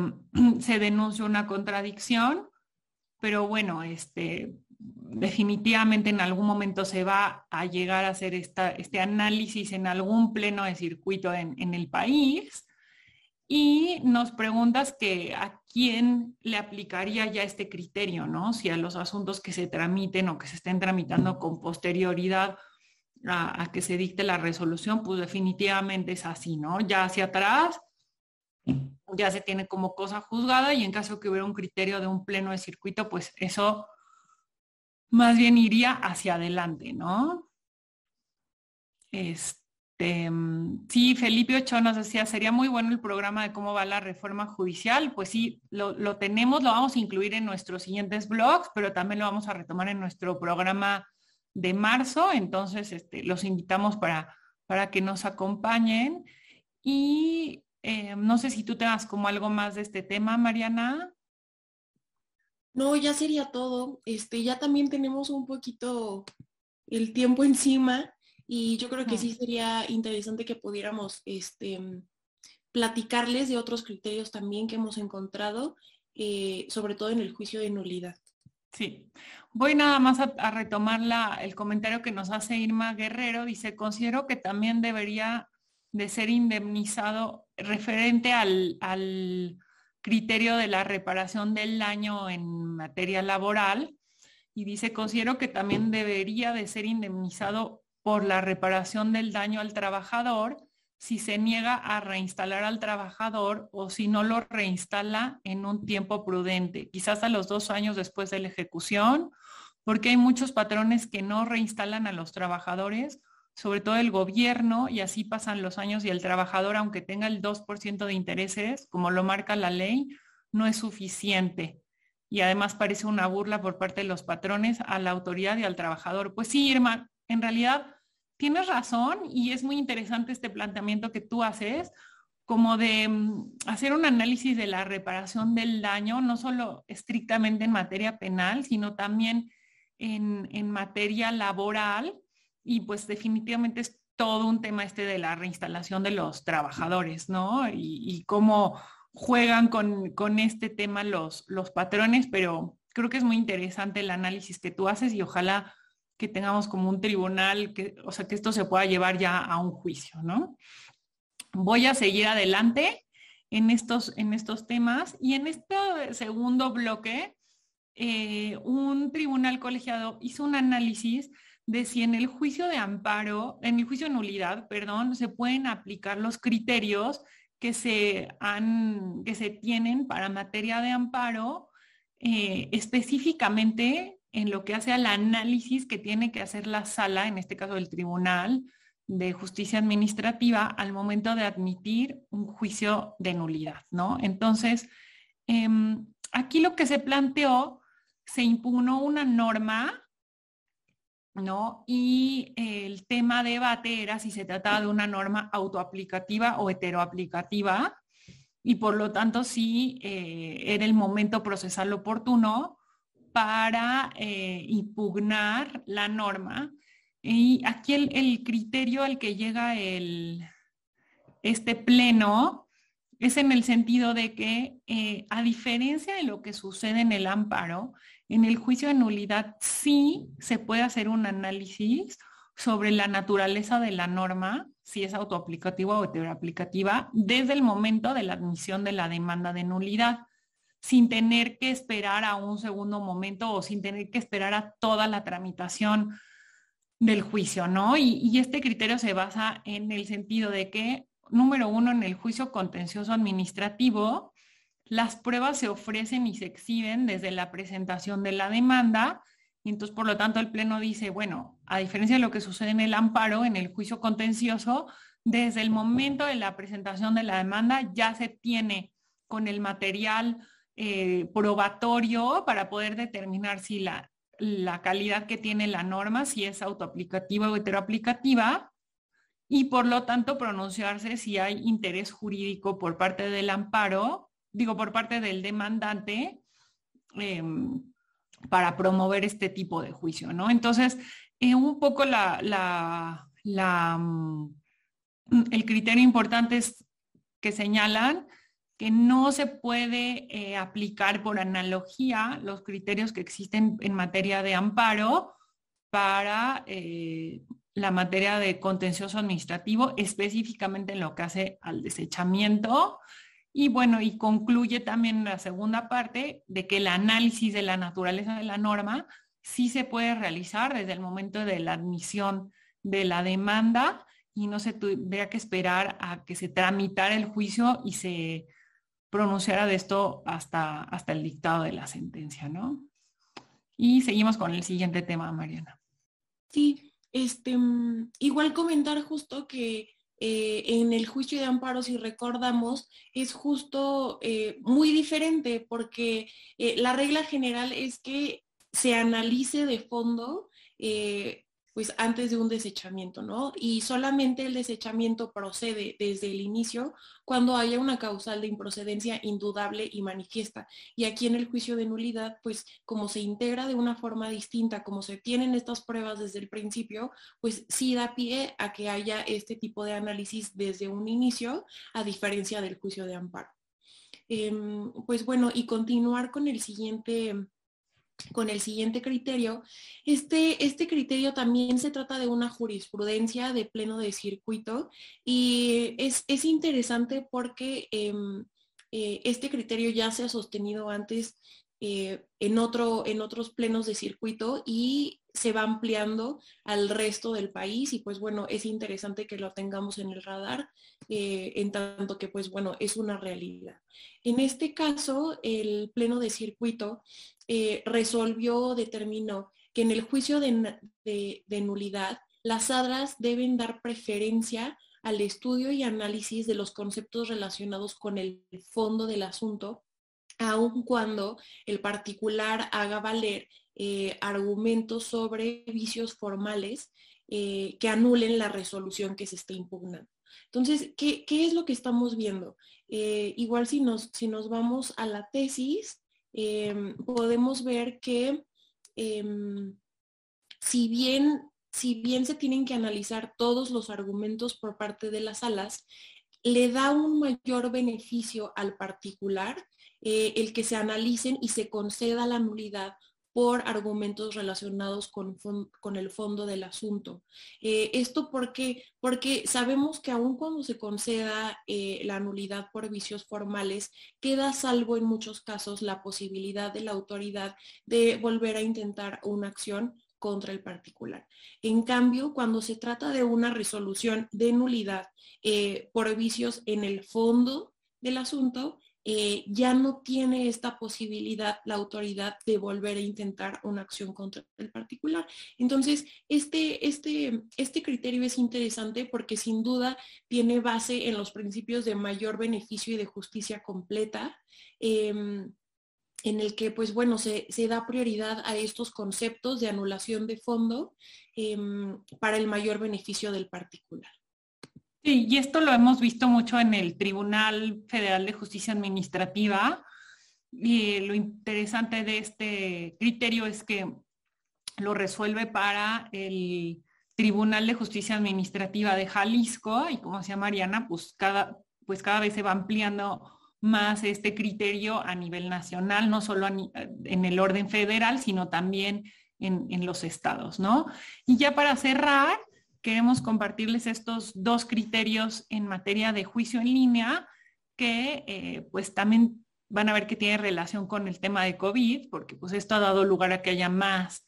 se denuncie una contradicción, pero bueno, este, definitivamente en algún momento se va a llegar a hacer esta, este análisis en algún pleno de circuito en, en el país y nos preguntas que a quién le aplicaría ya este criterio, ¿no? Si a los asuntos que se tramiten o que se estén tramitando con posterioridad a, que se dicte la resolución, pues definitivamente es así, ¿no? Ya hacia atrás ya se tiene como cosa juzgada y en caso que hubiera un criterio de un pleno de circuito, pues eso más bien iría hacia adelante, ¿no? Este, mm, sí, Felipe Ochoa nos decía, sería muy bueno el programa de cómo va la reforma judicial. Pues sí, lo, tenemos, lo vamos a incluir en nuestros siguientes blogs, pero también lo vamos a retomar en nuestro programa de marzo. Entonces, este, los invitamos para, para que nos acompañen. Y eh, no sé si tú tengas como algo más de este tema, Mariana. No, ya sería todo. Este, ya también tenemos un poquito el tiempo encima. Y yo creo que sí sería interesante que pudiéramos este, platicarles de otros criterios también que hemos encontrado, eh, sobre todo en el juicio de nulidad. Sí, voy nada más a, retomar el comentario que nos hace Irma Guerrero. Dice, considero que también debería de ser indemnizado referente al, criterio de la reparación del daño en materia laboral. Y dice, considero que también debería de ser indemnizado por la reparación del daño al trabajador si se niega a reinstalar al trabajador o si no lo reinstala en un tiempo prudente, quizás a los dos años después de la ejecución, porque hay muchos patrones que no reinstalan a los trabajadores, sobre todo el gobierno, y así pasan los años y el trabajador, aunque tenga el 2% de intereses, como lo marca la ley, no es suficiente. Y además parece una burla por parte de los patrones a la autoridad y al trabajador. Pues sí, Irma, en realidad tienes razón y es muy interesante este planteamiento que tú haces, como de mm, hacer un análisis de la reparación del daño, no solo estrictamente en materia penal, sino también en, materia laboral. Y pues definitivamente es todo un tema este de la reinstalación de los trabajadores, ¿no? Y, cómo juegan con, con, este tema los, los patrones, pero creo que es muy interesante el análisis que tú haces y ojalá que tengamos como un tribunal, que, o sea, que esto se pueda llevar ya a un juicio, ¿no? Voy a seguir adelante en estos, en estos temas y en este segundo bloque, eh, un tribunal colegiado hizo un análisis de si en el juicio de amparo, en el juicio de nulidad, perdón, se pueden aplicar los criterios que se, han, que se tienen para materia de amparo, eh, específicamente en lo que hace al análisis que tiene que hacer la sala, en este caso el Tribunal de Justicia Administrativa, al momento de admitir un juicio de nulidad, ¿no? Entonces, em, aquí lo que se planteó, se impugnó una norma ¿no? Y el tema de debate era si se trataba de una norma autoaplicativa o heteroaplicativa, y por lo tanto si eh, era el momento procesal oportuno para eh, impugnar la norma. Y aquí el, criterio al que llega este pleno es en el sentido de que, eh, a diferencia de lo que sucede en el amparo, en el juicio de nulidad sí se puede hacer un análisis sobre la naturaleza de la norma, si es autoaplicativa o heteroaplicativa, desde el momento de la admisión de la demanda de nulidad, sin tener que esperar a un segundo momento o sin tener que esperar a toda la tramitación del juicio, ¿no? Y, y este criterio se basa en el sentido de que, número uno, en el juicio contencioso administrativo, las pruebas se ofrecen y se exhiben desde la presentación de la demanda y entonces, por lo tanto, el Pleno dice, bueno, a diferencia de lo que sucede en el amparo, en el juicio contencioso, desde el momento de la presentación de la demanda ya se tiene con el material eh, probatorio para poder determinar si la, la calidad que tiene la norma, si es autoaplicativa o heteroaplicativa, y por lo tanto pronunciarse si hay interés jurídico por parte del amparo, digo, por parte del demandante. Em, para promover este tipo de juicio, ¿no? Entonces, eh, un poco la, mm, el criterio importante es que señalan que no se puede eh, aplicar por analogía los criterios que existen en materia de amparo para eh, la materia de contencioso administrativo, específicamente en lo que hace al desechamiento y bueno, y concluye también la segunda parte de que el análisis de la naturaleza de la norma sí se puede realizar desde el momento de la admisión de la demanda y no se tuviera que esperar a que se tramitara el juicio y se pronunciara de esto hasta, hasta el dictado de la sentencia, ¿no? Y seguimos con el siguiente tema, Mariana. Sí, este, mm, igual comentar justo que eh, en el juicio de amparo, si recordamos, es justo eh, muy diferente porque eh, la regla general es que se analice de fondo pues antes de un desechamiento, ¿no? Y solamente el desechamiento procede desde el inicio cuando haya una causal de improcedencia indudable y manifiesta. Y aquí en el juicio de nulidad, pues como se integra de una forma distinta, como se tienen estas pruebas desde el principio, pues sí da pie a que haya este tipo de análisis desde un inicio, a diferencia del juicio de amparo. Em, pues bueno, y continuar con el siguiente con el siguiente criterio. Este, este criterio también se trata de una jurisprudencia de pleno de circuito y es, interesante porque em, eh, este criterio ya se ha sostenido antes eh, en, otro, en otros plenos de circuito y se va ampliando al resto del país y pues bueno, es interesante que lo tengamos en el radar, eh, en tanto que pues bueno, es una realidad. En este caso, el pleno de circuito eh, resolvió, determinó que en el juicio de, de, nulidad, las adras deben dar preferencia al estudio y análisis de los conceptos relacionados con el fondo del asunto, aun cuando el particular haga valer eh, argumentos sobre vicios formales eh, que anulen la resolución que se está impugnando. Entonces, ¿qué, es lo que estamos viendo? igual si nos, si nos vamos a la tesis, Em, podemos ver que em, si, bien, si bien se tienen que analizar todos los argumentos por parte de las salas, le da un mayor beneficio al particular eh, el que se analicen y se conceda la nulidad por argumentos relacionados con, con el fondo del asunto. Eh, esto porque, sabemos que aun cuando se conceda eh, la nulidad por vicios formales, queda salvo en muchos casos la posibilidad de la autoridad de volver a intentar una acción contra el particular. En cambio, cuando se trata de una resolución de nulidad por vicios en el fondo del asunto, eh, ya no tiene esta posibilidad la autoridad de volver a intentar una acción contra el particular. Entonces, este, este, este criterio es interesante porque sin duda tiene base en los principios de mayor beneficio y de justicia completa. Em, en el que, pues bueno, se, da prioridad a estos conceptos de anulación de fondo em, para el mayor beneficio del particular. Sí, y esto lo hemos visto mucho en el Tribunal Federal de Justicia Administrativa. Y lo interesante de este criterio es que lo resuelve para el Tribunal de Justicia Administrativa de Jalisco y como decía Mariana, pues cada, pues cada vez se va ampliando más este criterio a nivel nacional, no solo en el orden federal, sino también en, los estados, ¿no? Y ya para cerrar, queremos compartirles estos dos criterios en materia de juicio en línea que eh, pues también van a ver que tiene relación con el tema de COVID, porque pues esto ha dado lugar a que haya más,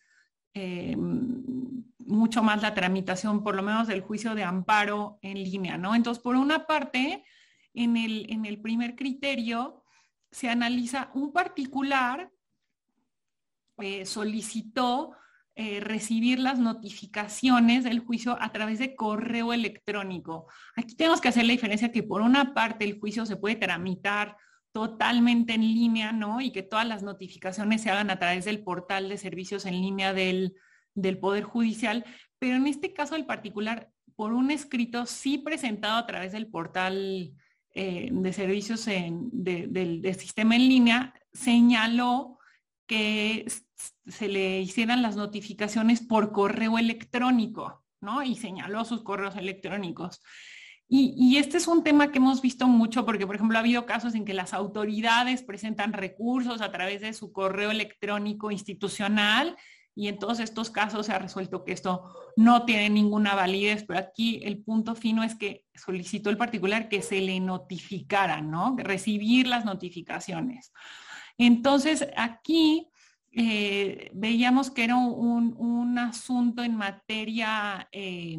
eh, mucho más la tramitación, por lo menos del juicio de amparo en línea, ¿no? Entonces, por una parte, en el, en el primer criterio se analiza un particular eh, solicitó eh, recibir las notificaciones del juicio a través de correo electrónico. Aquí tenemos que hacer la diferencia que por una parte el juicio se puede tramitar totalmente en línea, ¿no? Y que todas las notificaciones se hagan a través del portal de servicios en línea del, del Poder Judicial, pero en este caso el particular, por un escrito sí presentado a través del portal eh, de servicios del, sistema en línea señaló que se le hicieran las notificaciones por correo electrónico, ¿no? Y señaló sus correos electrónicos. Y, este es un tema que hemos visto mucho porque, por ejemplo, ha habido casos en que las autoridades presentan recursos a través de su correo electrónico institucional y en todos estos casos se ha resuelto que esto no tiene ninguna validez, pero aquí el punto fino es que solicitó el particular que se le notificara, ¿no? Recibir las notificaciones. Entonces, aquí eh, veíamos que era un, asunto en materia eh,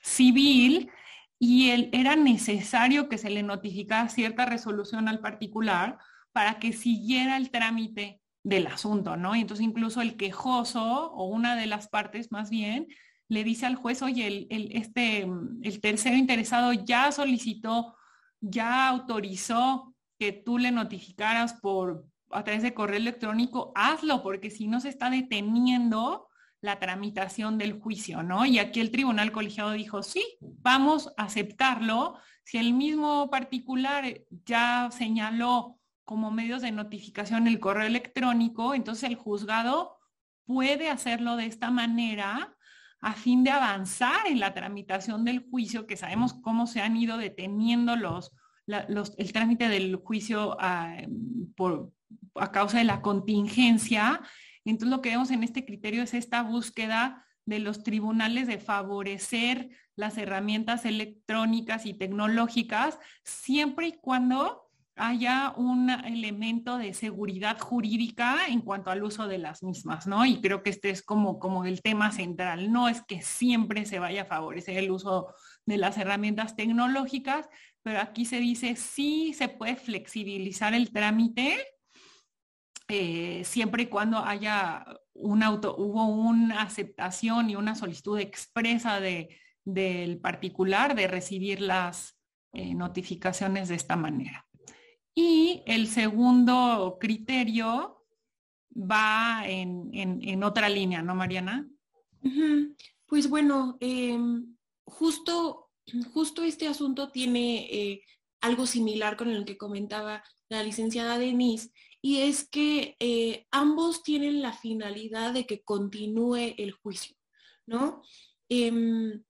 civil y era necesario que se le notificara cierta resolución al particular para que siguiera el trámite del asunto, ¿no? Y entonces incluso el quejoso o una de las partes más bien le dice al juez, oye, el, este, el tercero interesado ya solicitó, ya autorizó que tú le notificaras por a través de correo electrónico, hazlo, porque si no se está deteniendo la tramitación del juicio, ¿no? Y aquí el tribunal colegiado dijo, sí, vamos a aceptarlo. Si el mismo particular ya señaló como medios de notificación el correo electrónico, entonces el juzgado puede hacerlo de esta manera a fin de avanzar en la tramitación del juicio, que sabemos cómo se han ido deteniendo los, el trámite del juicio ah, por, a causa de la contingencia. Entonces lo que vemos en este criterio es esta búsqueda de los tribunales de favorecer las herramientas electrónicas y tecnológicas, siempre y cuando haya un elemento de seguridad jurídica en cuanto al uso de las mismas, ¿no? Y creo que este es como, como el tema central. No es que siempre se vaya a favorecer el uso de las herramientas tecnológicas, pero aquí se dice sí se puede flexibilizar el trámite eh, siempre y cuando haya un auto, hubo una aceptación y una solicitud expresa de, del particular de recibir las eh, notificaciones de esta manera. Y el segundo criterio va en, otra línea, ¿no, Mariana? Pues bueno, em, justo, justo este asunto tiene eh, algo similar con el que comentaba la licenciada Denise, y es que eh, ambos tienen la finalidad de que continúe el juicio, ¿no? Em,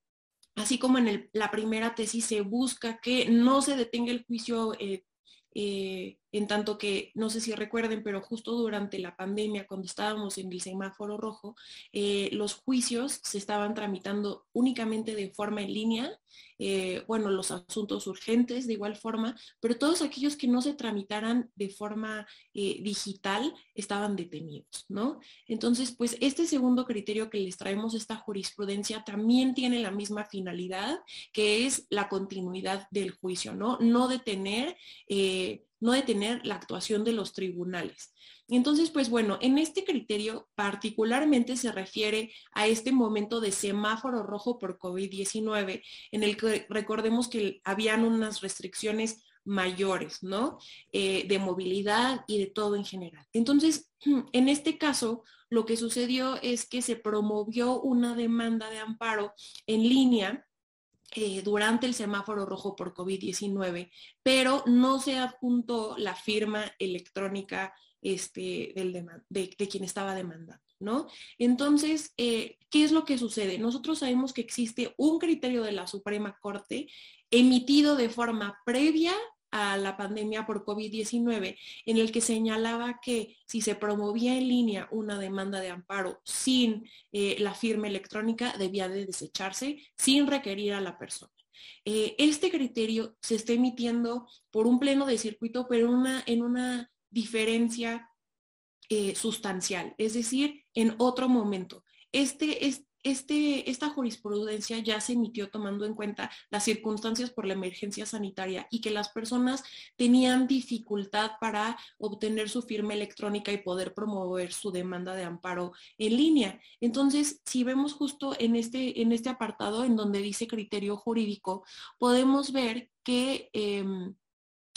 así como en la primera tesis se busca que no se detenga el juicio eh, eh, en tanto que, no sé si recuerden, pero justo durante la pandemia, cuando estábamos en el semáforo rojo, eh, los juicios se estaban tramitando únicamente de forma en línea, eh, bueno, los asuntos urgentes de igual forma, pero todos aquellos que no se tramitaran de forma digital estaban detenidos, ¿no? Entonces, pues este segundo criterio que les traemos, esta jurisprudencia, también tiene la misma finalidad, que es la continuidad del juicio, ¿no? No detener no detener la actuación de los tribunales. Entonces, pues bueno, en este criterio particularmente se refiere a este momento de semáforo rojo por COVID-19, en el que recordemos que habían unas restricciones mayores, ¿no? Eh, de movilidad y de todo en general. Entonces, en este caso, lo que sucedió es que se promovió una demanda de amparo en línea eh, durante el semáforo rojo por COVID-19, pero no se adjuntó la firma electrónica este, del de, quien estaba demandando. ¿No? Entonces, eh, ¿qué es lo que sucede? Nosotros sabemos que existe un criterio de la Suprema Corte emitido de forma previa a la pandemia por COVID-19, en el que señalaba que si se promovía en línea una demanda de amparo sin eh, la firma electrónica, debía de desecharse sin requerir a la persona. Eh, este criterio se está emitiendo por un pleno de circuito, pero en una diferencia eh, sustancial, es decir, en otro momento. Este este, esta jurisprudencia ya se emitió tomando en cuenta las circunstancias por la emergencia sanitaria y que las personas tenían dificultad para obtener su firma electrónica y poder promover su demanda de amparo en línea. Entonces, si vemos justo en este, en este apartado en donde dice criterio jurídico, podemos ver que em,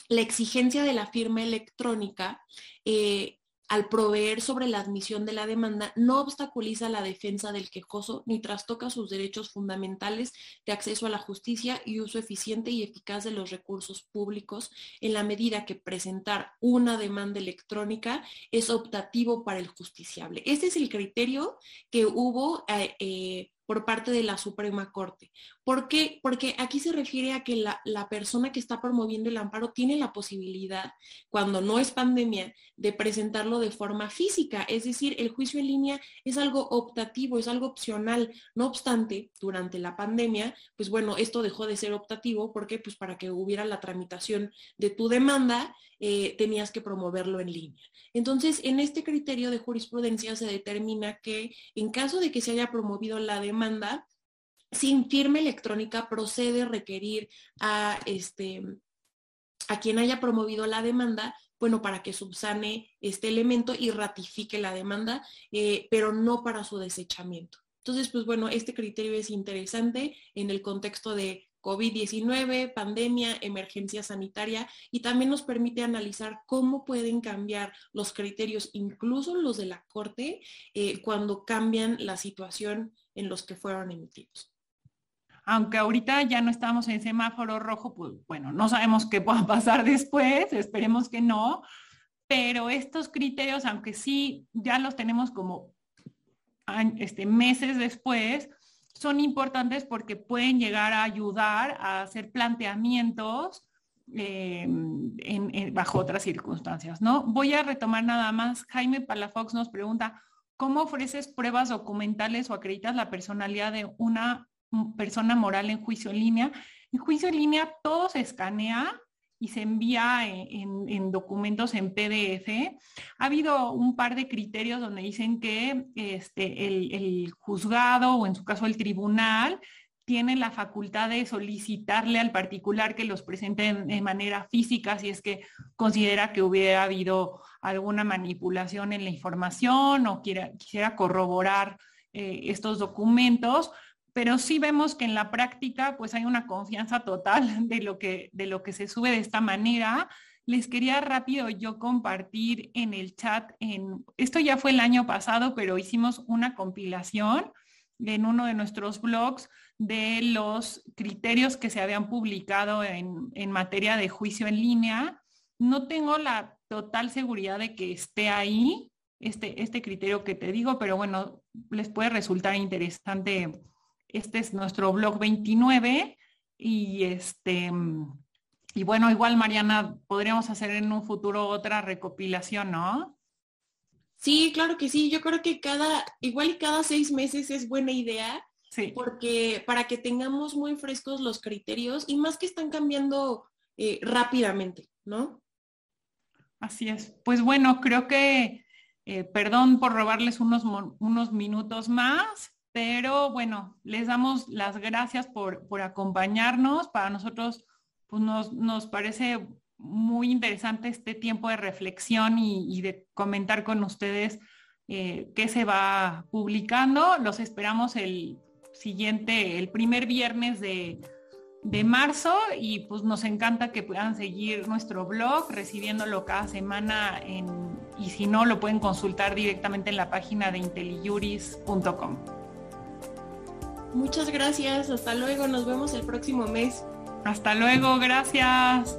la exigencia de la firma electrónica eh, al proveer sobre la admisión de la demanda no obstaculiza la defensa del quejoso ni trastoca sus derechos fundamentales de acceso a la justicia y uso eficiente y eficaz de los recursos públicos en la medida que presentar una demanda electrónica es optativo para el justiciable. Este es el criterio que hubo eh, eh, por parte de la Suprema Corte. ¿Por qué? Porque aquí se refiere a que la, persona que está promoviendo el amparo tiene la posibilidad, cuando no es pandemia, de presentarlo de forma física. Es decir, el juicio en línea es algo optativo, es algo opcional. No obstante, durante la pandemia, pues bueno, esto dejó de ser optativo porque pues para que hubiera la tramitación de tu demanda, eh, tenías que promoverlo en línea. Entonces, en este criterio de jurisprudencia se determina que en caso de que se haya promovido la demanda, sin firma electrónica procede requerir a este a quien haya promovido la demanda, bueno, para que subsane este elemento y ratifique la demanda, eh, pero no para su desechamiento. Entonces, pues bueno, este criterio es interesante en el contexto de COVID-19, pandemia, emergencia sanitaria y también nos permite analizar cómo pueden cambiar los criterios, incluso los de la Corte, eh, cuando cambian la situación en los que fueron emitidos. Aunque ahorita ya no estamos en semáforo rojo, pues bueno, no sabemos qué pueda pasar después, esperemos que no, pero estos criterios, aunque sí ya los tenemos como este, meses después, son importantes porque pueden llegar a ayudar a hacer planteamientos eh, bajo otras circunstancias, ¿no? Voy a retomar nada más. Jaime Palafox nos pregunta, ¿cómo ofreces pruebas documentales o acreditas la personalidad de una persona moral en juicio en línea? En juicio en línea todo se escanea y se envía en, documentos en PDF. Ha habido un par de criterios donde dicen que este, el, juzgado o en su caso el tribunal tiene la facultad de solicitarle al particular que los presente de manera física si es que considera que hubiera habido alguna manipulación en la información o quiera, quisiera corroborar eh, estos documentos, pero sí vemos que en la práctica pues hay una confianza total de lo que, de lo que se sube de esta manera. Les quería rápido yo compartir en el chat, en, esto ya fue el año pasado, pero hicimos una compilación en uno de nuestros blogs de los criterios que se habían publicado en, en materia de juicio en línea. No tengo la total seguridad de que esté ahí este, este criterio que te digo, pero bueno, les puede resultar interesante este es nuestro blog 29 y este y bueno, igual Mariana, podríamos hacer en un futuro otra recopilación, ¿no? Sí, claro que sí. Yo creo que cada, igual y cada seis meses es buena idea. Sí. Porque para que tengamos muy frescos los criterios y más que están cambiando eh, rápidamente, ¿no? Así es. Pues bueno, creo que, eh, perdón por robarles unos, unos minutos más, pero bueno, les damos las gracias por, por acompañarnos. Para nosotros pues, nos, nos, parece muy interesante este tiempo de reflexión y, de comentar con ustedes eh, qué se va publicando. Los esperamos el siguiente, el primer viernes de, de marzo y pues nos encanta que puedan seguir nuestro blog recibiéndolo cada semana y si no lo pueden consultar directamente en la página de intelijuris.com. Muchas gracias, hasta luego, nos vemos el próximo mes. Hasta luego, gracias.